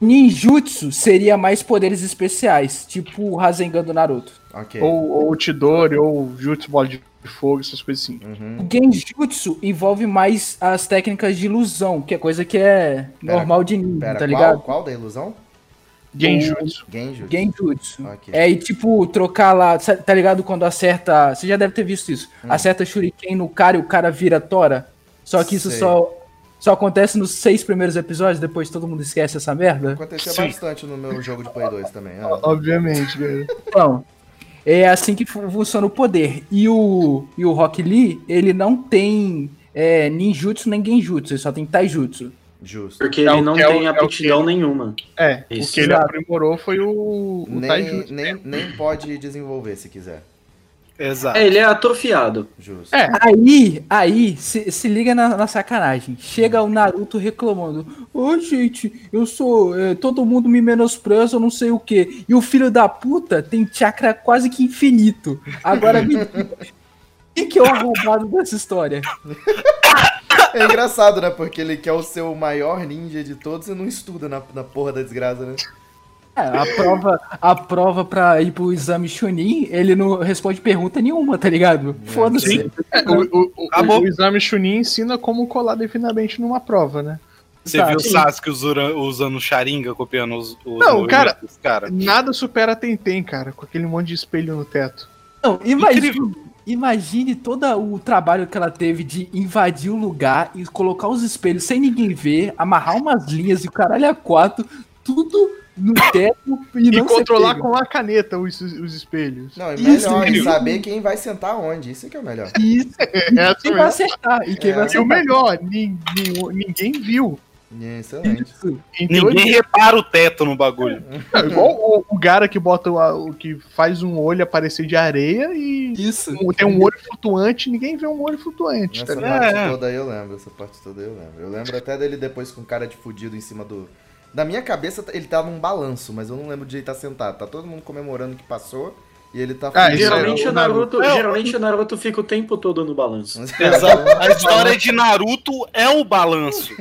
Ninjutsu seria mais poderes especiais, tipo o Rasengan do Naruto. Ok. Ou, ou o Chidori, ou Jutsu Bola de Fogo, essas coisas assim. Uhum. O Genjutsu envolve mais as técnicas de ilusão, que é coisa que é Pera, normal de ninja, tá qual, ligado? qual da ilusão? Genjutsu. Genjutsu. Genjutsu. Ok. É, e tipo, trocar lá, tá ligado? Quando acerta. Você já deve ter visto isso. Hum. Acerta Shuriken no cara e o cara vira Tora. Só que isso Sei. só, só acontece nos seis primeiros episódios, depois todo mundo esquece essa merda. Acontecia Sim. bastante no meu jogo de Play 2 também. ah. Obviamente, cara. Então, é assim que fu- funciona o poder. E o, e o Rock Lee, ele não tem é, ninjutsu nem genjutsu, ele só tem taijutsu. Justo. Porque É ele o não é o- tem é o aptidão que- nenhuma. É, Isso. o que ele aprimorou foi o, o Nem, Taijutsu. nem, nem pode desenvolver se quiser. Exato. É, ele é atrofiado. Justo. É. Aí, aí, se, se liga na, na sacanagem. Chega o Naruto reclamando. Ô, gente, eu sou. é, todo mundo me menospreza, eu não sei o quê. E o filho da puta tem chakra quase que infinito. Agora me Quem que é o arrombado dessa história? É engraçado, né? Porque ele quer o seu maior ninja de todos e não estuda na, na porra da desgraça, né? É, a prova, a prova pra ir pro exame Chunin, ele não responde pergunta nenhuma, tá ligado? Foda-se. Sim. É, o, o- o- o exame Chunin ensina como colar definidamente numa prova, né? Você Tá, viu o. Sasuke usura- usando Sharingan, copiando os, os Não, cara- cara. Nada supera Tentem, cara, com aquele monte de espelho no teto. Não, imagine, Incrível. Imagine todo o trabalho que ela teve de invadir o lugar e colocar os espelhos sem ninguém ver, amarrar umas linhas e o caralho a quatro, tudo no teto e, E controlar com a caneta os, os espelhos. Não, é Isso, melhor isso. saber quem vai sentar onde. Isso que é o melhor. Isso, Essa quem vai acertar e quem É. vai E o acertar. melhor, nin- nin- ninguém viu. Excelente. Isso. Ninguém repara o teto no bagulho. é igual o, o cara que bota o, que faz um olho aparecer de areia e Isso. tem um olho flutuante, ninguém vê um olho flutuante. Tá Essa ligado? parte É. toda aí eu lembro. Essa parte toda aí eu lembro. Eu lembro até dele depois com cara de fudido em cima do. Na minha cabeça ele tá num balanço, mas eu não lembro de ele estar sentado. Tá todo mundo comemorando que passou e ele tá Ah, isso é Geralmente o o Naruto, É, geralmente o Naruto fica o tempo todo no balanço. Exato. A história de Naruto é o balanço.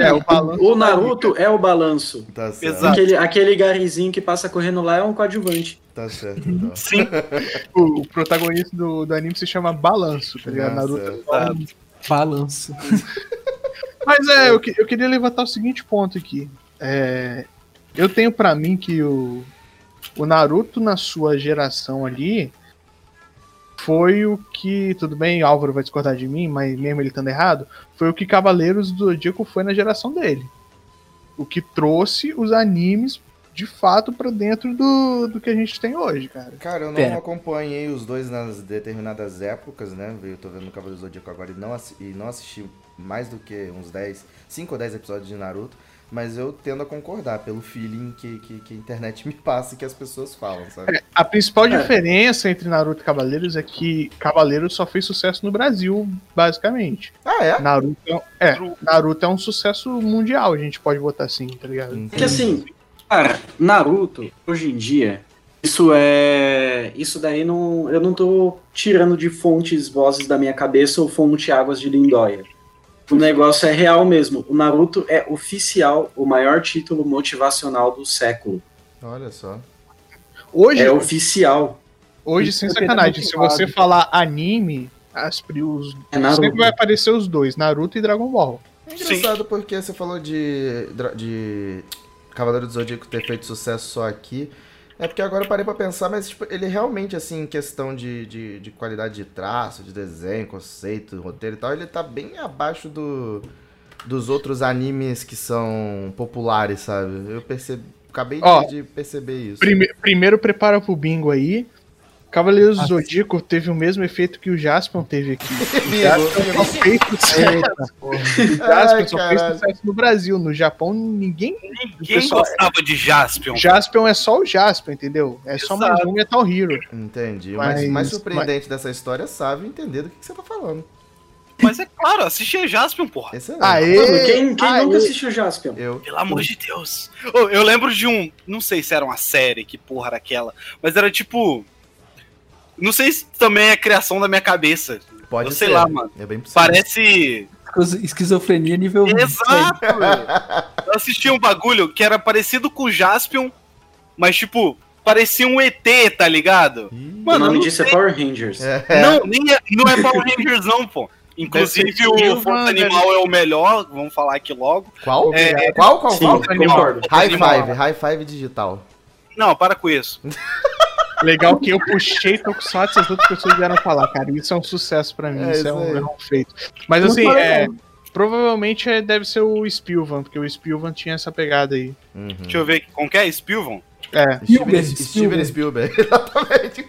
É, o balanço. O Naruto é o balanço. Tá certo. Exato. Aquele, aquele garizinho que passa correndo lá é um coadjuvante. Tá certo, então. Sim. O, o protagonista do, do anime se chama Balanço, tá ligado? Nossa, Naruto. Balanço. Mas é, eu, que- eu queria levantar o seguinte ponto aqui. É, eu tenho pra mim que o, o Naruto na sua geração ali foi o que, tudo bem, Álvaro vai discordar de mim, mas mesmo ele estando errado, foi o que Cavaleiros do Zodíaco foi na geração dele. O que trouxe os animes de fato pra dentro do, do que a gente tem hoje, cara. Cara, eu não Pera. acompanhei os dois nas determinadas épocas, né? Eu tô vendo o Cavaleiro do Zodíaco agora e não, e não assisti mais do que uns 10, 5 ou 10 episódios de Naruto, mas eu tendo a concordar pelo feeling que, que, que a internet me passa e que as pessoas falam, sabe? A principal É. diferença entre Naruto e Cavaleiros é que Cavaleiros só fez sucesso no Brasil, basicamente. Ah, é? Naruto é, é, Naruto é um sucesso mundial, a gente pode botar assim, tá ligado? Porque assim, cara, Naruto, hoje em dia, isso é. Isso daí não. Eu não tô tirando de fontes vozes da minha cabeça ou fonte águas de Lindóia. O negócio é real mesmo. O Naruto é oficial o maior título motivacional do século. Olha só. Hoje, É oficial. hoje Isso sem é sacanagem, se você falar anime, as, os, É Naruto. sempre vai aparecer os dois, Naruto e Dragon Ball. É engraçado porque você falou de, de Cavaleiro do Zodíaco ter feito sucesso só aqui. É porque agora eu parei pra pensar, mas tipo, ele realmente, assim, em questão de, de, de qualidade de traço, de desenho, conceito, roteiro e tal, ele tá bem abaixo do, dos outros animes que são populares, sabe? Eu percebi, acabei de, de perceber isso. Prime- primeiro prepara pro bingo aí. Cavaleiros do Zodíaco teve o mesmo efeito que o Jaspion teve aqui. O Jaspion só fez sucesso. O Jaspion só fez sucesso no Brasil. No Japão, ninguém. Ninguém pessoal- gostava de Jaspion. Jaspion é só o Jaspion, entendeu? É só mais Exato. um Metal Hero. Entendi. Mas- Mas, mais surpreendente dessa história é sabe entender do que, que você tá falando. Mas é claro, assistia Jaspion, porra. Excelente. Aê! Mano, quem, quem aê. nunca assistiu Jaspion? Eu. Pelo amor de Deus. Ô, eu lembro de um. Não sei se era uma série, que porra era aquela. Mas era tipo. Não sei se também é criação da minha cabeça. Pode Eu ser. sei lá, mano. É bem possível. Parece. Esquizofrenia nível 20. Exato! Eu assisti um bagulho que era parecido com o Jaspion, mas tipo, parecia um ET, tá ligado? O Mano, eu nome não disso é. Power Rangers. é. Não, nem é, não é Power Rangers, não, pô. Inclusive, o Força Animal é o melhor, vamos falar aqui logo. Qual? É, qual? Qual? Sim, Qual? High Animal. five, high five digital. Não, para com isso. Legal que eu puxei Tokusatsu e as outras pessoas vieram falar, cara. Isso é um sucesso pra mim, É, isso isso é um, é um feito. Mas assim, é, provavelmente é- deve ser o Spilvan, porque o Spilvan tinha essa pegada aí. Uhum. Deixa eu ver, com que é? Spilvan? É. Steven, Spielberg, Steven Spielberg, exatamente.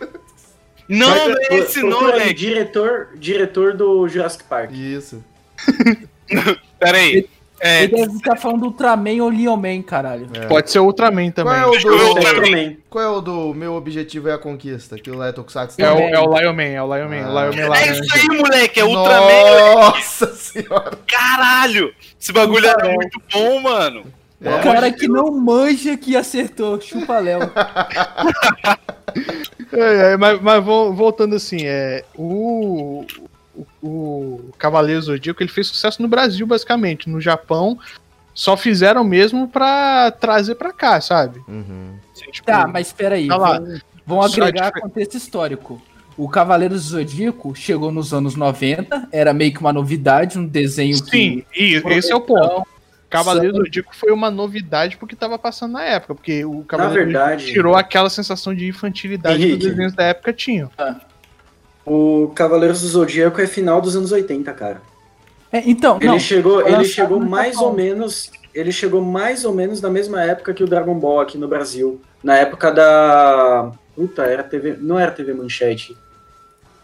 Não, Mas, não é esse aí, moleque. diretor, diretor do Jurassic Park. Isso. Pera aí. É, Ele deve estar falando do Ultraman ou Leoman, caralho. É. Pode ser Ultraman também. Qual é o o do... Ultraman. também. Qual é o do meu objetivo é a conquista? Aquilo lá é Tokusatsu É o, é o Lion Man, é o Lion Man, o Ah. Lion Man é laranja. isso aí, moleque, é Ultraman. Nossa senhora. Caralho! Esse bagulho era muito bom, mano. É. O cara que não manja que acertou, chupa Léo. É, é, mas mas vo- voltando assim, é, o, o, Cavaleiro Zodíaco ele fez sucesso no Brasil, basicamente. No Japão, só fizeram mesmo pra trazer pra cá, sabe? Uhum. Tipo, Tá, mas espera aí. Tá. Vão, agregar difer- contexto histórico. O Cavaleiro Zodíaco chegou nos anos 90, era meio que uma novidade, um desenho Sim, que... e esse é o ponto. Cavaleiro Zodíaco foi uma novidade porque tava passando na época, porque o Na Cavaleiro verdade, tirou aquela sensação de infantilidade que os desenhos da época tinham. O Cavaleiros do Zodíaco é final dos anos 80, cara. É, então, Ele não, chegou, ele chegou no mais ou menos, ele chegou mais ou menos na mesma época que o Dragon Ball aqui no Brasil, na época da Puta, era TV, não era TV Manchete.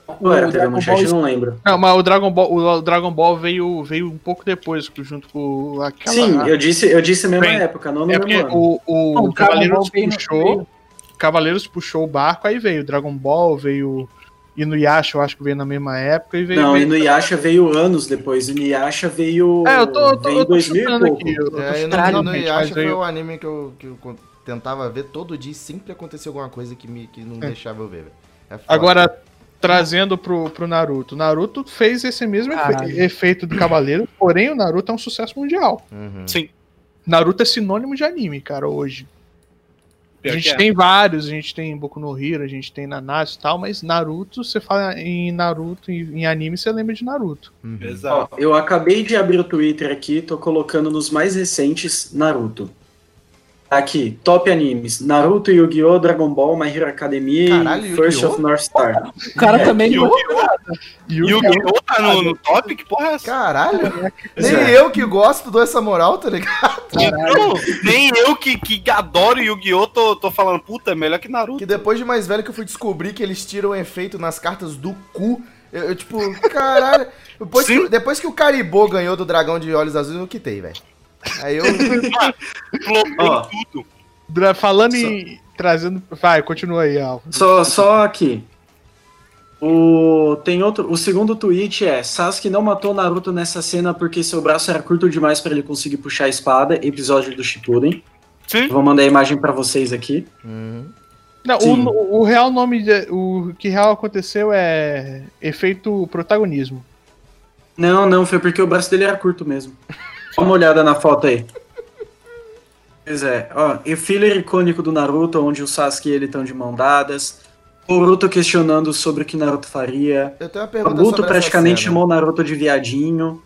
Ou era O TV Dragon Manchete, Ball- não lembro. Não, mas o Dragon Ball, o Dragon Ball veio, veio um pouco depois, junto com aquela. Sim, eu disse, eu disse a mesma Bem, época, não no É mesmo o, o, Não, o Cavaleiros puxou. veio- Cavaleiros puxou o barco, aí veio Dragon Ball, veio Inuyasha, eu acho que veio na mesma época e veio. Não, veio... Inuyasha veio anos depois, Inuyasha veio, É, eu tô, eu tô, veio eu em tô 2000 e chutando pouco. aqui. Eu tô É, e chutando no, no Yasha foi veio- o anime que eu, que eu tentava ver todo dia e sempre acontecia alguma coisa que, me, que não deixava eu ver. velho. É. Agora, trazendo pro, pro Naruto. Naruto fez esse mesmo efe- efeito do Cavaleiro, porém o Naruto é um sucesso mundial. Uhum. Sim. Naruto é sinônimo de anime, cara, hoje. A Pior gente que é. tem vários, a gente tem Boku no Hero, a gente tem Nanatsu e tal, mas Naruto, você fala em Naruto, em, em anime, você lembra de Naruto. Uhum. Exato. Ó, eu acabei de abrir o Twitter aqui, tô colocando nos mais recentes Naruto. Aqui, top animes: Naruto, Yu-Gi-Oh!, Dragon Ball, My Hero Academia Caralho, e First Yu-Gi-Oh? of North Star. o cara É, também... O Yu-Gi-Oh! tá no, no top? Que porra é essa? Caralho, nem É. eu que gosto dou essa moral, tá ligado? Não, nem eu que, que adoro Yu-Gi-Oh! Tô, tô falando, puta, é melhor que Naruto. Que depois de mais velho que eu fui descobrir que eles tiram efeito nas cartas do cu. Eu, eu, tipo, caralho. Depois Sim. que, depois que o Caribou ganhou do dragão de olhos azuis, eu quitei, velho. Aí eu. Ó. tudo. Falando em. Trazendo. Vai, continua aí, Alvo. Só, só aqui. O, tem outro, o segundo tweet é: Sasuke não matou Naruto nessa cena porque seu braço era curto demais para ele conseguir puxar a espada. Episódio do Shippuden. Sim. Vou mandar a imagem para vocês aqui. Uhum. Não, o, o real nome. de- o que real aconteceu é. Efeito protagonismo. Não, não, foi porque o braço dele era curto mesmo. Dá uma olhada na foto aí. Pois é, ó, e filler icônico do Naruto, onde o Sasuke e ele estão de mão dadas. Boruto questionando sobre o que Naruto faria. Eu tenho uma pergunta sobre praticamente essa cena. chamou o Naruto de viadinho.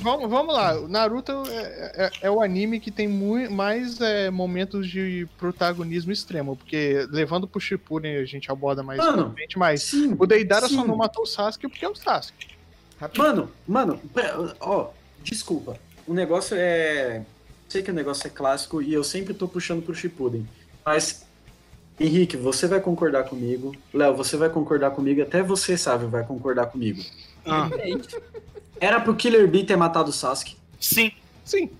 Vamos, vamos lá. O Naruto é, é- é o anime que tem mui- mais é, momentos de protagonismo extremo. Porque levando pro Shippuden a gente aborda mais Mano, mas Sim. o Deidara só sim. não matou o Sasuke porque é o Sasuke. Rápido. Mano, mano, ó, desculpa. O negócio é. Sei que o negócio é clássico e eu sempre tô puxando pro Shippuden. Mas, Henrique, você vai concordar comigo. Léo, você vai concordar comigo. Até você, Sávio, vai concordar comigo. Ah, Era pro Killer Bee ter matado o Sasuke. sim, Sim,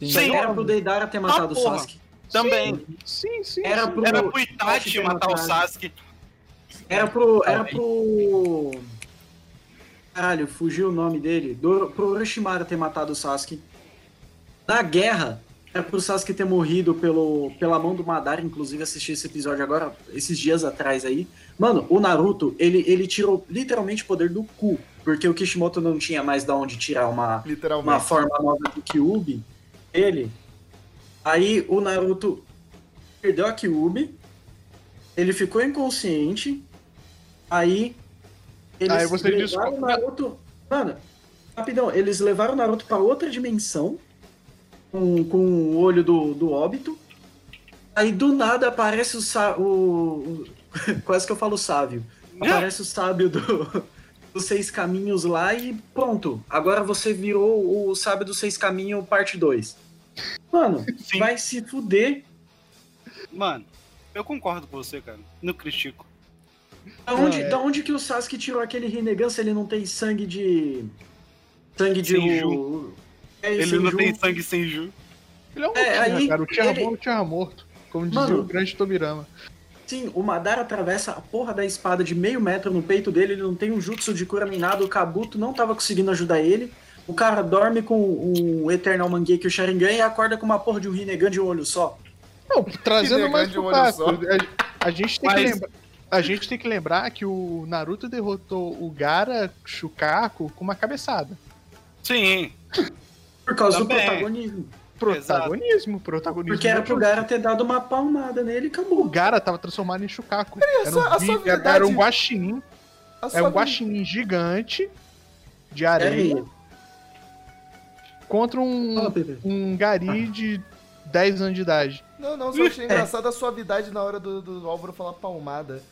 Sim. Era pro Deidara ter matado o porra. Sasuke. também. sim, sim. Era sim. pro. Era pro Itachi matar o Sasuke. Era pro. Era pro. Caralho, fugiu o nome dele. Do, pro Orochimaru ter matado o Sasuke. Na guerra, era pro Sasuke ter morrido pelo, pela mão do Madara. Inclusive, assisti esse episódio agora, esses dias atrás aí. Mano, o Naruto, ele, ele tirou literalmente o poder do cu. Porque o Kishimoto não tinha mais da onde tirar uma, uma forma nova do Kyuubi dele. Aí o Naruto perdeu a Kyuubi, ele ficou inconsciente, aí eles Aí você levaram descobre- o Naruto... Mano, rapidão, eles levaram o Naruto pra outra dimensão, com, com o olho do, do óbito, aí do nada aparece o... O, o quase que eu falo sábio. Aparece o sábio do, dos seis caminhos lá e pronto. Agora você virou o sábio dos seis caminhos, parte 2. Mano, Sim. vai se fuder. Mano, eu concordo com você, cara. No critico. Da onde, é. da onde que o Sasuke tirou aquele Rinnegan se ele não tem sangue de. Sangue de. Senju. o- É, Ele não Senju. tem sangue sem ju. Ele é um É, aí cara. O Tierra ele- o morto. Como dizia Mano. o grande Tobirama. Sim, o Madara atravessa a porra da espada de meio metro no peito dele, ele não tem um jutsu de cura nem nada, o Kabuto não tava conseguindo ajudar ele. O cara dorme com um Eternal Mangekyo Sharingan e acorda com uma porra de um Rinnegan de um olho só. Não, trazendo mais de pro um olho clássico. só. A, a gente tem que Mas- lembrar. A gente tem que lembrar que o Naruto derrotou o Gara Shukaku com uma cabeçada. Sim. Por causa Também. do protagonismo. Protagonismo, protagonismo. Porque era do pro Gara ter dado uma palmada nele e O acabou. Gara tava transformado em Shukaku. Era sua- a um, vi- era, verdade- era um guaxinim. A É um vida- guaxinim gigante de É, areia contra Fala, um, Pepe. um gari de 10 anos de idade. Não, não, só achei engraçado a suavidade na hora do, do Álvaro falar palmada.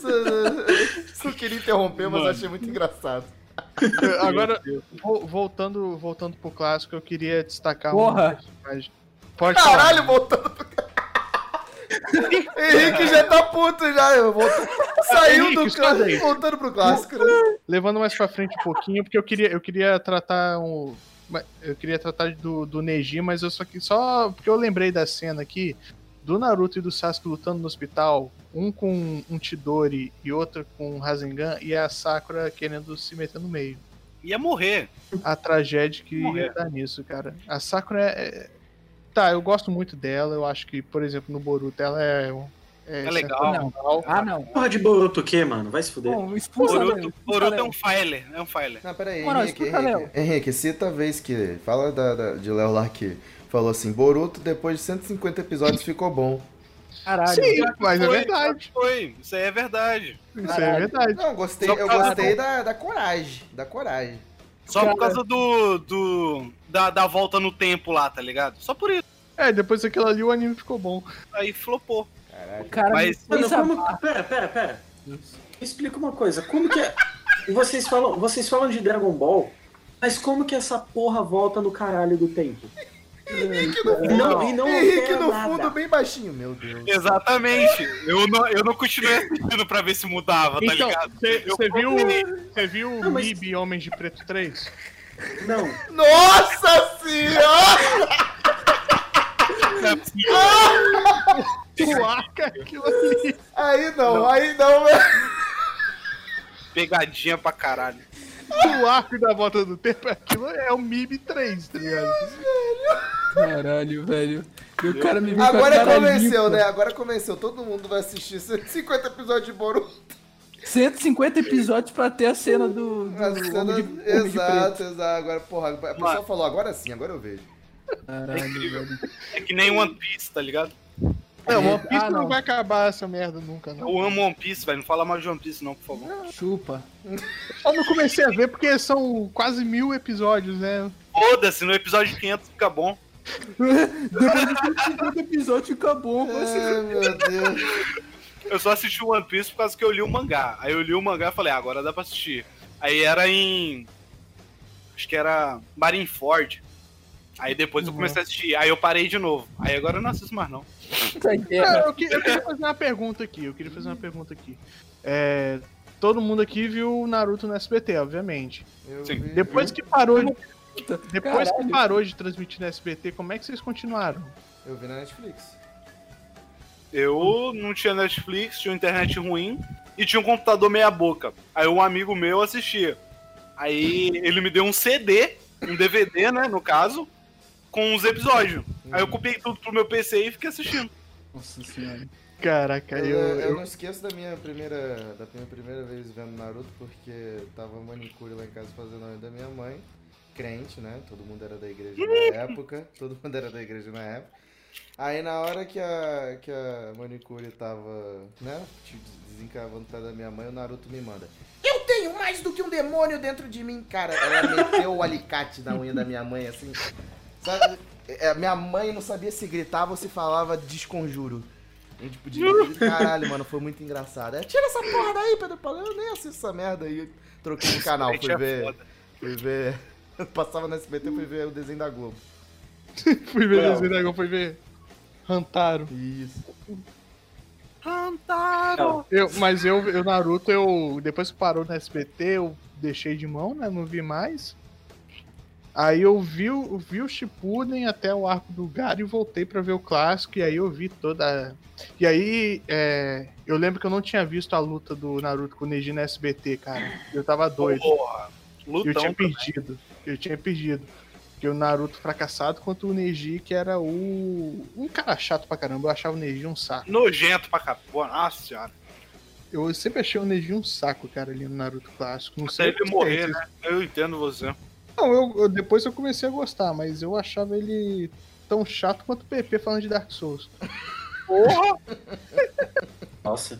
Só- Só queria interromper, mas Mano. achei muito engraçado. Agora, vo- voltando, voltando pro clássico, eu queria destacar Porra. um personagem. Pode falar. Caralho, voltando pro. Henrique já tá puto já. Eu volto... Saiu Henrique, do clássico, voltando pro clássico. né? Levando mais pra frente um pouquinho, porque eu queria, eu queria tratar um. Eu queria tratar do, do Neji, mas eu só que só porque eu lembrei da cena aqui do Naruto e do Sasuke lutando no hospital, um com um Chidori e outro com um Rasengan, e a Sakura querendo se meter no meio. Ia morrer. A tragédia que Morrer. ia dar nisso, cara. A Sakura é. Tá, eu gosto muito dela. Eu acho que, por exemplo, no Boruto ela é. um- É legal. sensacional. Ah, não. Porra de Boruto o quê, mano? Vai se fuder. Bom, expulsa Boruto, expulsa Boruto é um filer. É um filer. Não, peraí, Mano, Henrique, Henrique, Henrique, cita a vez que. Fala da, da- de Léo lá que falou assim: Boruto, depois de 150 episódios, ficou bom. Caralho. Sim, mas é Foi, verdade. Foi. Isso aí é verdade. Isso é Caralho. verdade. Não, gostei, eu gostei da, da coragem. Da coragem. Só Cara. por causa do. do da, da volta no tempo lá, tá ligado? Só por isso. É, depois daquilo ali o anime ficou bom. Aí flopou. Caralho. O cara Mas- Mano, como. Pera, pera, pera. Me explica uma coisa. Como que é. Vocês falam, vocês falam de Dragon Ball, mas como que essa porra volta no caralho do tempo? E não, e não Henrique no nada. fundo, bem baixinho, meu Deus. Exatamente. Eu não, eu não continuei assistindo pra ver se mudava, tá Então, ligado? você viu, viu Não, mas- MIB Homens de Preto 3? Não. Nossa senhora! Não arca aquilo ali. Aí não, aí não, velho. Pegadinha pra caralho. O arco da volta do tempo, aquilo é o MIB 3, tá ligado? Caralho, velho. E o cara me viu com a Agora cara convenceu, limpa. né? Agora convenceu. Todo mundo vai assistir 150 episódios de Boruto. 150 episódios pra ter a cena do. do A cena- de- de Exato, exato. Agora, porra, a pessoa Mano. falou, agora sim, agora eu vejo. Caralho, velho. É que nem One Piece, tá ligado? É, One Piece Ah, não. não. vai acabar essa merda nunca, não. Eu amo One Piece, velho. Não fala mais de One Piece, não, por favor. Chupa. Só não comecei a ver porque são quase mil episódios, né? Foda-se, no episódio 500 fica bom. Depois do episódio fica bom. É, meu Deus. Eu só assisti o One Piece por causa que eu li o mangá. Aí eu li o mangá e falei, ah, agora dá pra assistir. Aí era em. Acho que era Marineford. Aí depois eu comecei a assistir. Aí eu parei de novo. Aí agora eu não assisto mais, não. Não, eu, que- eu queria fazer uma pergunta aqui. Eu queria fazer uma pergunta aqui. É, todo mundo aqui viu o Naruto no SBT, obviamente. Sim. Depois que parou de, depois que Caralho. parou de transmitir no SBT, como é que vocês continuaram? Eu vi na Netflix. Eu não tinha Netflix, tinha internet ruim e tinha um computador meia boca. Aí um amigo meu assistia. Aí ele me deu um CD, um DVD, né, no caso, com os episódios. Aí eu copiei tudo pro meu PC e fiquei assistindo. Nossa senhora. Caraca, Eu, eu, eu não esqueço da minha primeira da minha primeira vez vendo Naruto porque tava manicure lá em casa fazendo a unha da minha mãe, crente, né? Todo mundo era da igreja na época, todo mundo era da igreja na época. Aí na hora que a que a manicure tava, né, desencavando pra da minha mãe, o Naruto me manda. Eu tenho mais do que um demônio dentro de mim, cara. Ela meteu o alicate na unha da minha mãe assim. Sabe? É, minha mãe não sabia se gritava ou se falava desconjuro. A gente podia. Caralho, mano, foi muito engraçado. É, tira essa porra daí, Pedro Paulo. Eu nem assisto essa merda aí. Troquei de canal, Gente, fui é ver. Fui ver. Passava no SBT, fui ver o desenho da Globo. fui ver Não. desenho, né? eu fui ver Hantaro. Isso. Não, Eu, mas eu, eu, Naruto, eu. Depois que parou no SBT, eu deixei de mão, né? Não vi mais. Aí eu vi, o- vi o Shippuden até o arco do Gara e voltei pra ver o clássico. E aí eu vi toda. E aí é, eu lembro que eu não tinha visto a luta do Naruto com o Neji no SBT, cara. Eu tava doido. Porra, Eu tinha também. perdido. Eu tinha perdido. Porque o Naruto fracassado contra o Neji, que era o. Um cara chato pra caramba. Eu achava o Neji um saco. Nojento pra. Pô, nossa senhora. Eu sempre achei o Neji um saco, cara, ali no Naruto clássico. Não Até sei ele morrer, né? Eu entendo você. Não, eu, eu- depois eu comecei a gostar, mas eu achava ele tão chato quanto o PP falando de Dark Souls. Porra! nossa.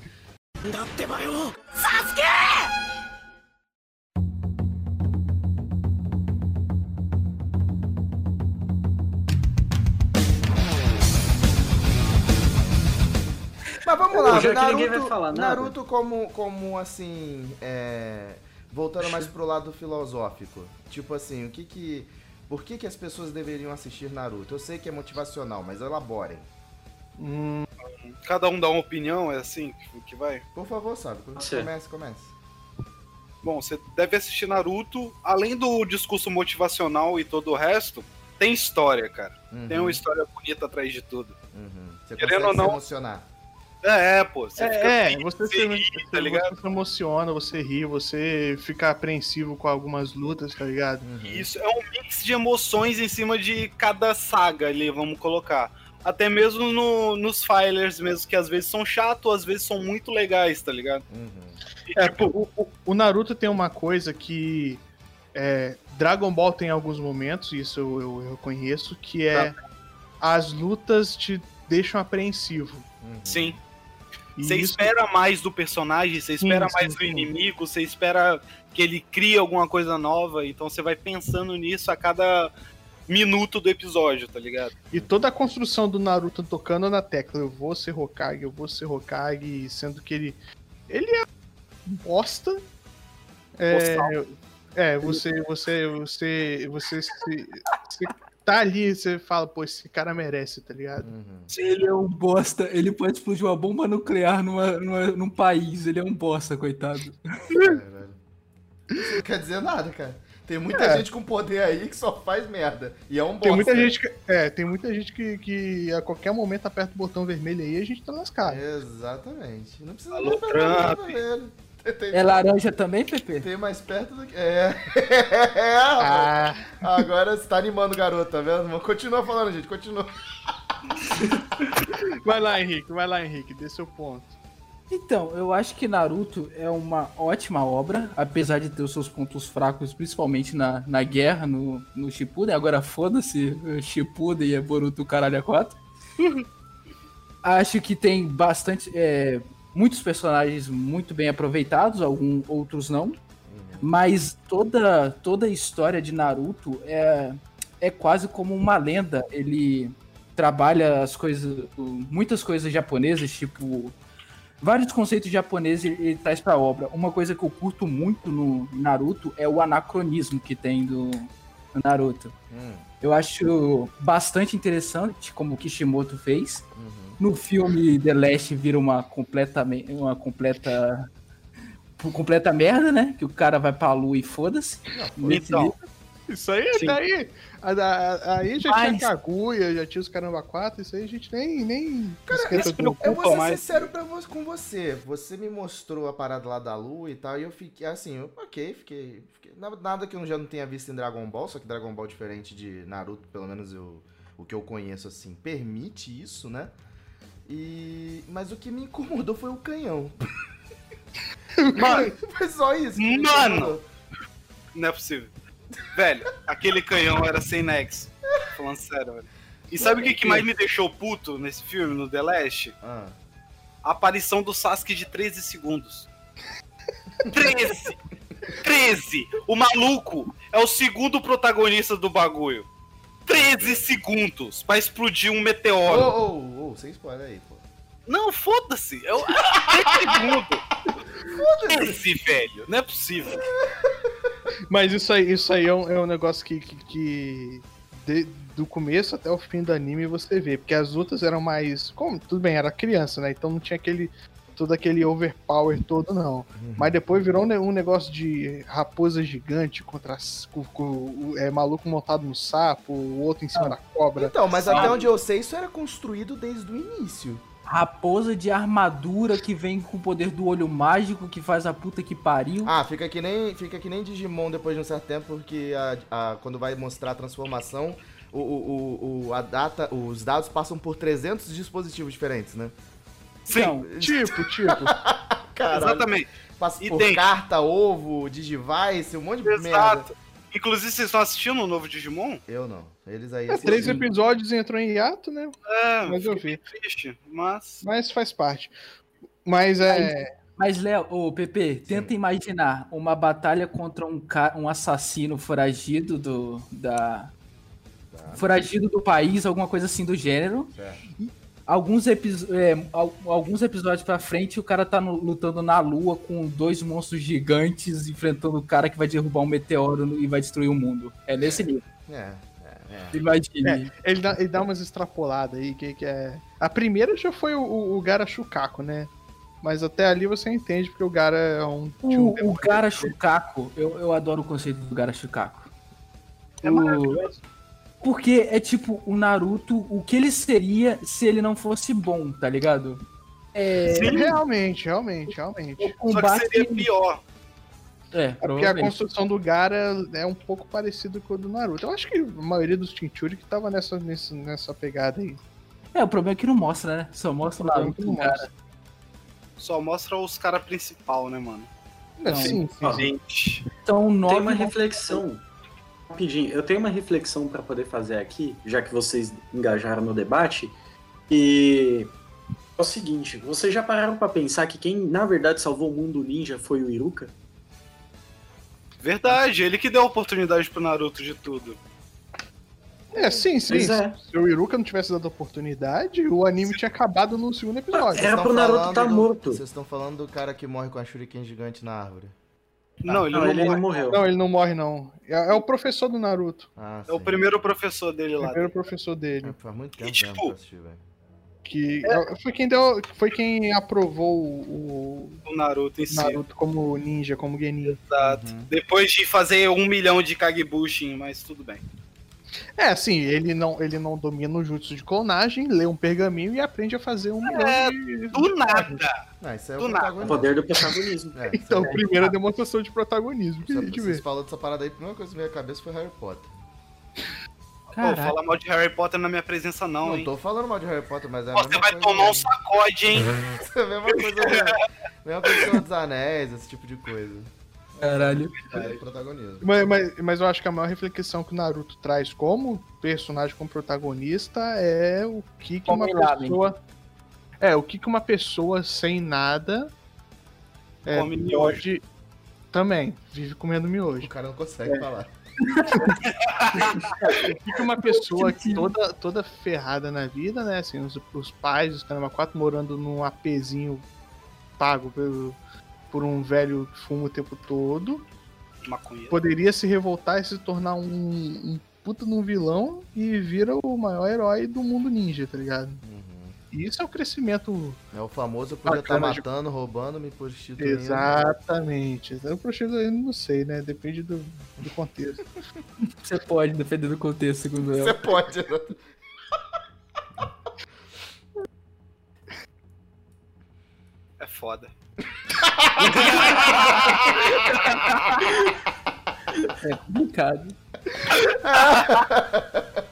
Mas vamos lá, Naruto, falar. Naruto como, como assim, é, voltando mais pro lado filosófico. Tipo assim, o que que, por que que as pessoas deveriam assistir Naruto? Eu sei que é motivacional, mas elaborem. Hum, Cada um dá uma opinião, é assim que- que vai. Por favor, sabe? Comece, comece. Bom, você deve assistir Naruto. Além do discurso motivacional e todo o resto, tem história, cara. Uhum, Tem uma história bonita atrás de tudo. uhum. Você Querendo consegue ou se não- emocionar. É, é, pô. Você fica é, feliz, você se, você- tá ligado? você se emociona, você ri, você fica apreensivo com algumas lutas, tá ligado? Uhum. Isso é um mix de emoções em cima de cada saga ali, vamos colocar. Até mesmo no- nos filers mesmo, que às vezes são chatos, às vezes são muito legais, tá ligado? Uhum. E, É, tipo, o, o- o Naruto tem uma coisa que é, Dragon Ball tem alguns momentos, isso eu, eu, eu conheço, que é as lutas te deixam apreensivo. Uhum. sim. Você isso- espera mais do personagem, você espera Sim, mais sim, do inimigo, você espera que ele crie alguma coisa nova, então você vai pensando nisso a cada minuto do episódio, tá ligado? E toda a construção do Naruto tocando na tecla, eu vou ser Hokage, eu vou ser Hokage, sendo que ele. Ele é bosta. É, é você, você, você, você, se, você tá ali, você fala, pô, esse cara merece, tá ligado? Uhum. Ele é um bosta. Ele pode explodir uma bomba nuclear numa, numa- num país. Ele é um bosta, coitado. Caralho. Isso não quer dizer nada, cara. Tem muita É. gente com poder aí que só faz merda. E é um bosta. Tem muita gente que, é, tem muita gente que, que a qualquer momento aperta o botão vermelho aí e a gente tá lascado. Exatamente. Não precisa Alô, Trump. velho. Tem, tem- É laranja também, Pepe? tem mais perto do que. É. é. Ah, Agora você tá animando o garoto, tá vendo? Mas Continua falando, gente. Continua. vai lá, Henrique, vai lá, Henrique, dê seu ponto. Então, eu acho que Naruto é uma ótima obra, apesar de ter os seus pontos fracos, principalmente na, na guerra, no, no Shippuden. Agora foda-se, o Shippuden e é Boruto caralho a 4. acho que tem bastante. é, muitos personagens muito bem aproveitados, alguns outros não. Mas toda, toda a história de Naruto é, é quase como uma lenda. Ele trabalha as coisas. muitas coisas japonesas, tipo. Vários conceitos japoneses ele, traz pra obra. Uma coisa que eu curto muito no Naruto é o anacronismo que tem do Naruto. Hum, Eu acho bastante interessante como o Kishimoto fez. uhum. No filme The Last vira uma completa, uma completa completa merda, né? Que o cara vai pra lua e foda-se. Então, livro. Isso aí, Sim. daí. Aí já Mas- tinha Kaguya, já tinha os Caramba 4, isso aí a gente nem. nem tudo. Eu vou ser mas- sincero pra você, com você. Você me mostrou a parada lá da lua e tal, e eu fiquei assim, eu- ok, fiquei, fiquei- na- Nada que eu já não tenha visto em Dragon Ball, só que Dragon Ball diferente de Naruto, pelo menos eu, o que eu conheço assim, permite isso, né? E. Mas o que me incomodou foi o canhão. Mano, Foi só isso. Mano! não é possível. Velho, aquele canhão era sem nexo. Falando sério, velho. E sabe o que, que mais me deixou puto nesse filme, no The Last? Ah, A aparição do Sasuke de 13 segundos. 13! 13! O maluco é o segundo protagonista do bagulho. 13 segundos pra explodir um Ô, meteoro. ô, ô, sem spoiler aí, pô. Não, foda-se. É o 13 segundos. 13, velho. Não é possível. Mas isso aí, isso aí é, um, é um negócio que, que, que de- do começo até o fim do anime você vê, porque as lutas eram mais. Como? Tudo bem, era criança, né? Então não tinha aquele. todo aquele overpower todo, não. Mas depois virou um ne- um negócio de raposa gigante contra as- com, com o é, maluco montado no sapo, o outro em cima da cobra. Então, mas Sabe? até onde eu sei, isso era construído desde o início. Raposa de armadura que vem com o poder do olho mágico que faz a puta que pariu. Ah, fica que nem, fica que nem Digimon depois de um certo tempo, porque a, a- quando vai mostrar a transformação, o, o, o- a data, os dados passam por 300 dispositivos diferentes, né? Sim, Então, Tipo, tipo. Caralho. exatamente. Passa por carta, ovo, Digivice, um monte de merda. Inclusive, vocês estão assistindo o novo Digimon? Eu não. Eles aí É, três episódios e entrou em hiato, né? É, Mas eu vi. triste. Mas. Mas faz parte. Mas é. Mas, Léo, ô, Pepe, tenta imaginar uma batalha contra um, ca- um assassino foragido do. da. Foragido do país, alguma coisa assim do gênero. Certo. Alguns, epi- é, al- alguns episódios pra frente, o cara tá no- lutando na lua com dois monstros gigantes enfrentando o cara que vai derrubar um meteoro e vai destruir o mundo. É nesse nível. É, é, é. Imagine. Ele dá, ele dá umas extrapoladas aí, que, que é. A primeira já foi o, o, o Gara Shukaku, né? Mas até ali você entende, porque o Gara é um. tinha um O, o Gara Shukaku, eu, eu adoro o conceito do Gara Shukaku. É O- maravilhoso. Porque é tipo o Naruto, o que ele seria se ele não fosse bom, tá ligado? É, Sim, realmente, realmente, realmente. o Só que combate. seria pior. É, É porque a construção do Gara é um pouco parecido com o do Naruto. Eu acho que a maioria dos Chinchuri que tava nessa, nessa pegada aí. É, o problema é que não mostra, né? Só mostra o Naruto, Não cara. mostra. Só mostra os caras principal, né, mano? Não. sim, sim. Gente. Então, Tem nove. uma reflexão. Rapidinho, eu tenho uma reflexão pra poder fazer aqui, já que vocês engajaram no debate. E é o seguinte, vocês já pararam pra pensar que quem na verdade salvou o mundo ninja foi o Iruka? Verdade, ele que deu a oportunidade pro Naruto de tudo. É, sim, sim. É. Se o Iruka não tivesse dado oportunidade, o anime tinha acabado no segundo episódio. Era pro Naruto tá do- morto. Vocês estão falando do cara que morre com a shuriken gigante na árvore. Não, ele não, não, ele não morreu. Não, ele não morre, não. É, é o professor do Naruto. Ah, É o sim. primeiro professor dele O lá. primeiro professor dele. É, faz muito tempo tipo, mesmo que eu assisti, velho. Que é- foi quem deu. Foi quem aprovou o, O Naruto em o si. Naruto como ninja, como Genin. Exato. Uhum. Depois de fazer um milhão de Kagebushin, mas tudo bem. É, assim, ele não, ele não domina o jutsu de clonagem, lê um pergaminho e aprende a fazer um milhão É, de. Do nada. Não, isso é Do o nada. Poder do protagonismo. É, Então, é- primeira demonstração de protagonismo que a Você, gente vocês vê. falou dessa parada aí, a primeira coisa que veio à cabeça foi Harry Potter. Pô, fala mal de Harry Potter na minha presença não, Não, hein? tô falando mal de Harry Potter, mas é a Você vai coisa tomar um do- sacode, hein? É a mesma coisa do, mesma coisa Senhor dos Anéis, esse tipo de coisa. Caralho. É, protagonismo. Mas, mas, mas eu acho que a maior reflexão que o Naruto traz como personagem, como protagonista, é o que, que uma pessoa. É, o que, que uma pessoa sem nada é, Come miojo. pode. Também, vive comendo O miojo. cara não consegue falar. O que, que uma pessoa toda, toda ferrada na vida, né? Assim, os, os pais, os caramba, quatro morando num apezinho pago pelo, por um velho que fuma o tempo todo, Maconha. poderia se revoltar e se tornar um, um puta de um vilão e vira o maior herói do mundo ninja, tá ligado? E isso é o crescimento É o famoso podia estar de- matando, roubando, me prostituindo. Exatamente. Eu prostituo eu não sei, né? Depende do, do contexto. Você pode, dependendo do contexto, segundo Você eu. pode. né? É foda. É complicado.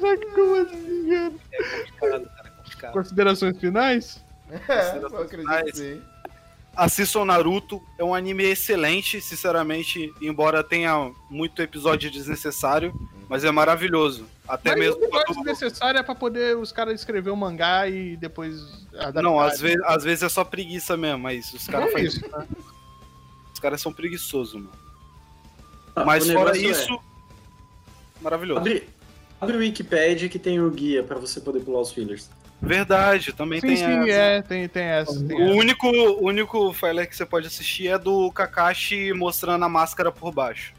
Caraca, como assim, cara? Complicado, cara. Complicado. Considerações finais? É, eu acredito que sim. Assistam Naruto, é um anime excelente, sinceramente, embora tenha muito episódio desnecessário, mas é maravilhoso. Até Mas mesmo o negócio quando... necessário é pra poder os caras escrever o mangá e depois adaptar. Não, às vezes, às vezes é só preguiça mesmo, mas os caras É fazem- isso, né? os caras são preguiçosos, mano. Tá, mas fora negócio é, isso, maravilhoso. Abre, abre o Wikipedia que tem o guia pra você poder pular os fillers. Verdade, também Sim, tem sim, essa. é, tem, tem essa. Tem O essa. único, o único filler que você pode assistir é do Kakashi mostrando a máscara por baixo.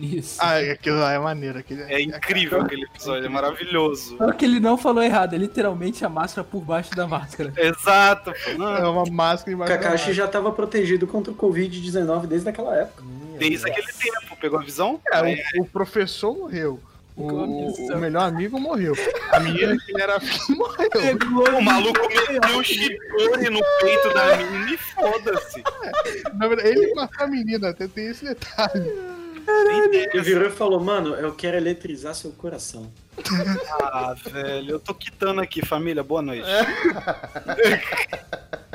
Isso. Ah, aquilo lá é maneiro. Aquele, É incrível aquele episódio, é maravilhoso. Só que ele não falou errado, é literalmente a máscara por baixo da máscara. Exato, pô. É uma máscara O embaixo da Kakashi já tava protegido contra o Covid-19 desde aquela época. desde aquele tempo, pegou a visão? máscara. É, o, o professor morreu. O, o melhor amigo morreu. A menina que ele era morreu. O maluco meteu o Shitori no peito da menina e foda-se. Na verdade, ele matou a menina, tem, tem esse detalhe. Ele virou e falou, mano, eu quero eletrizar seu coração. Ah, velho, eu tô quitando aqui, família. Boa noite.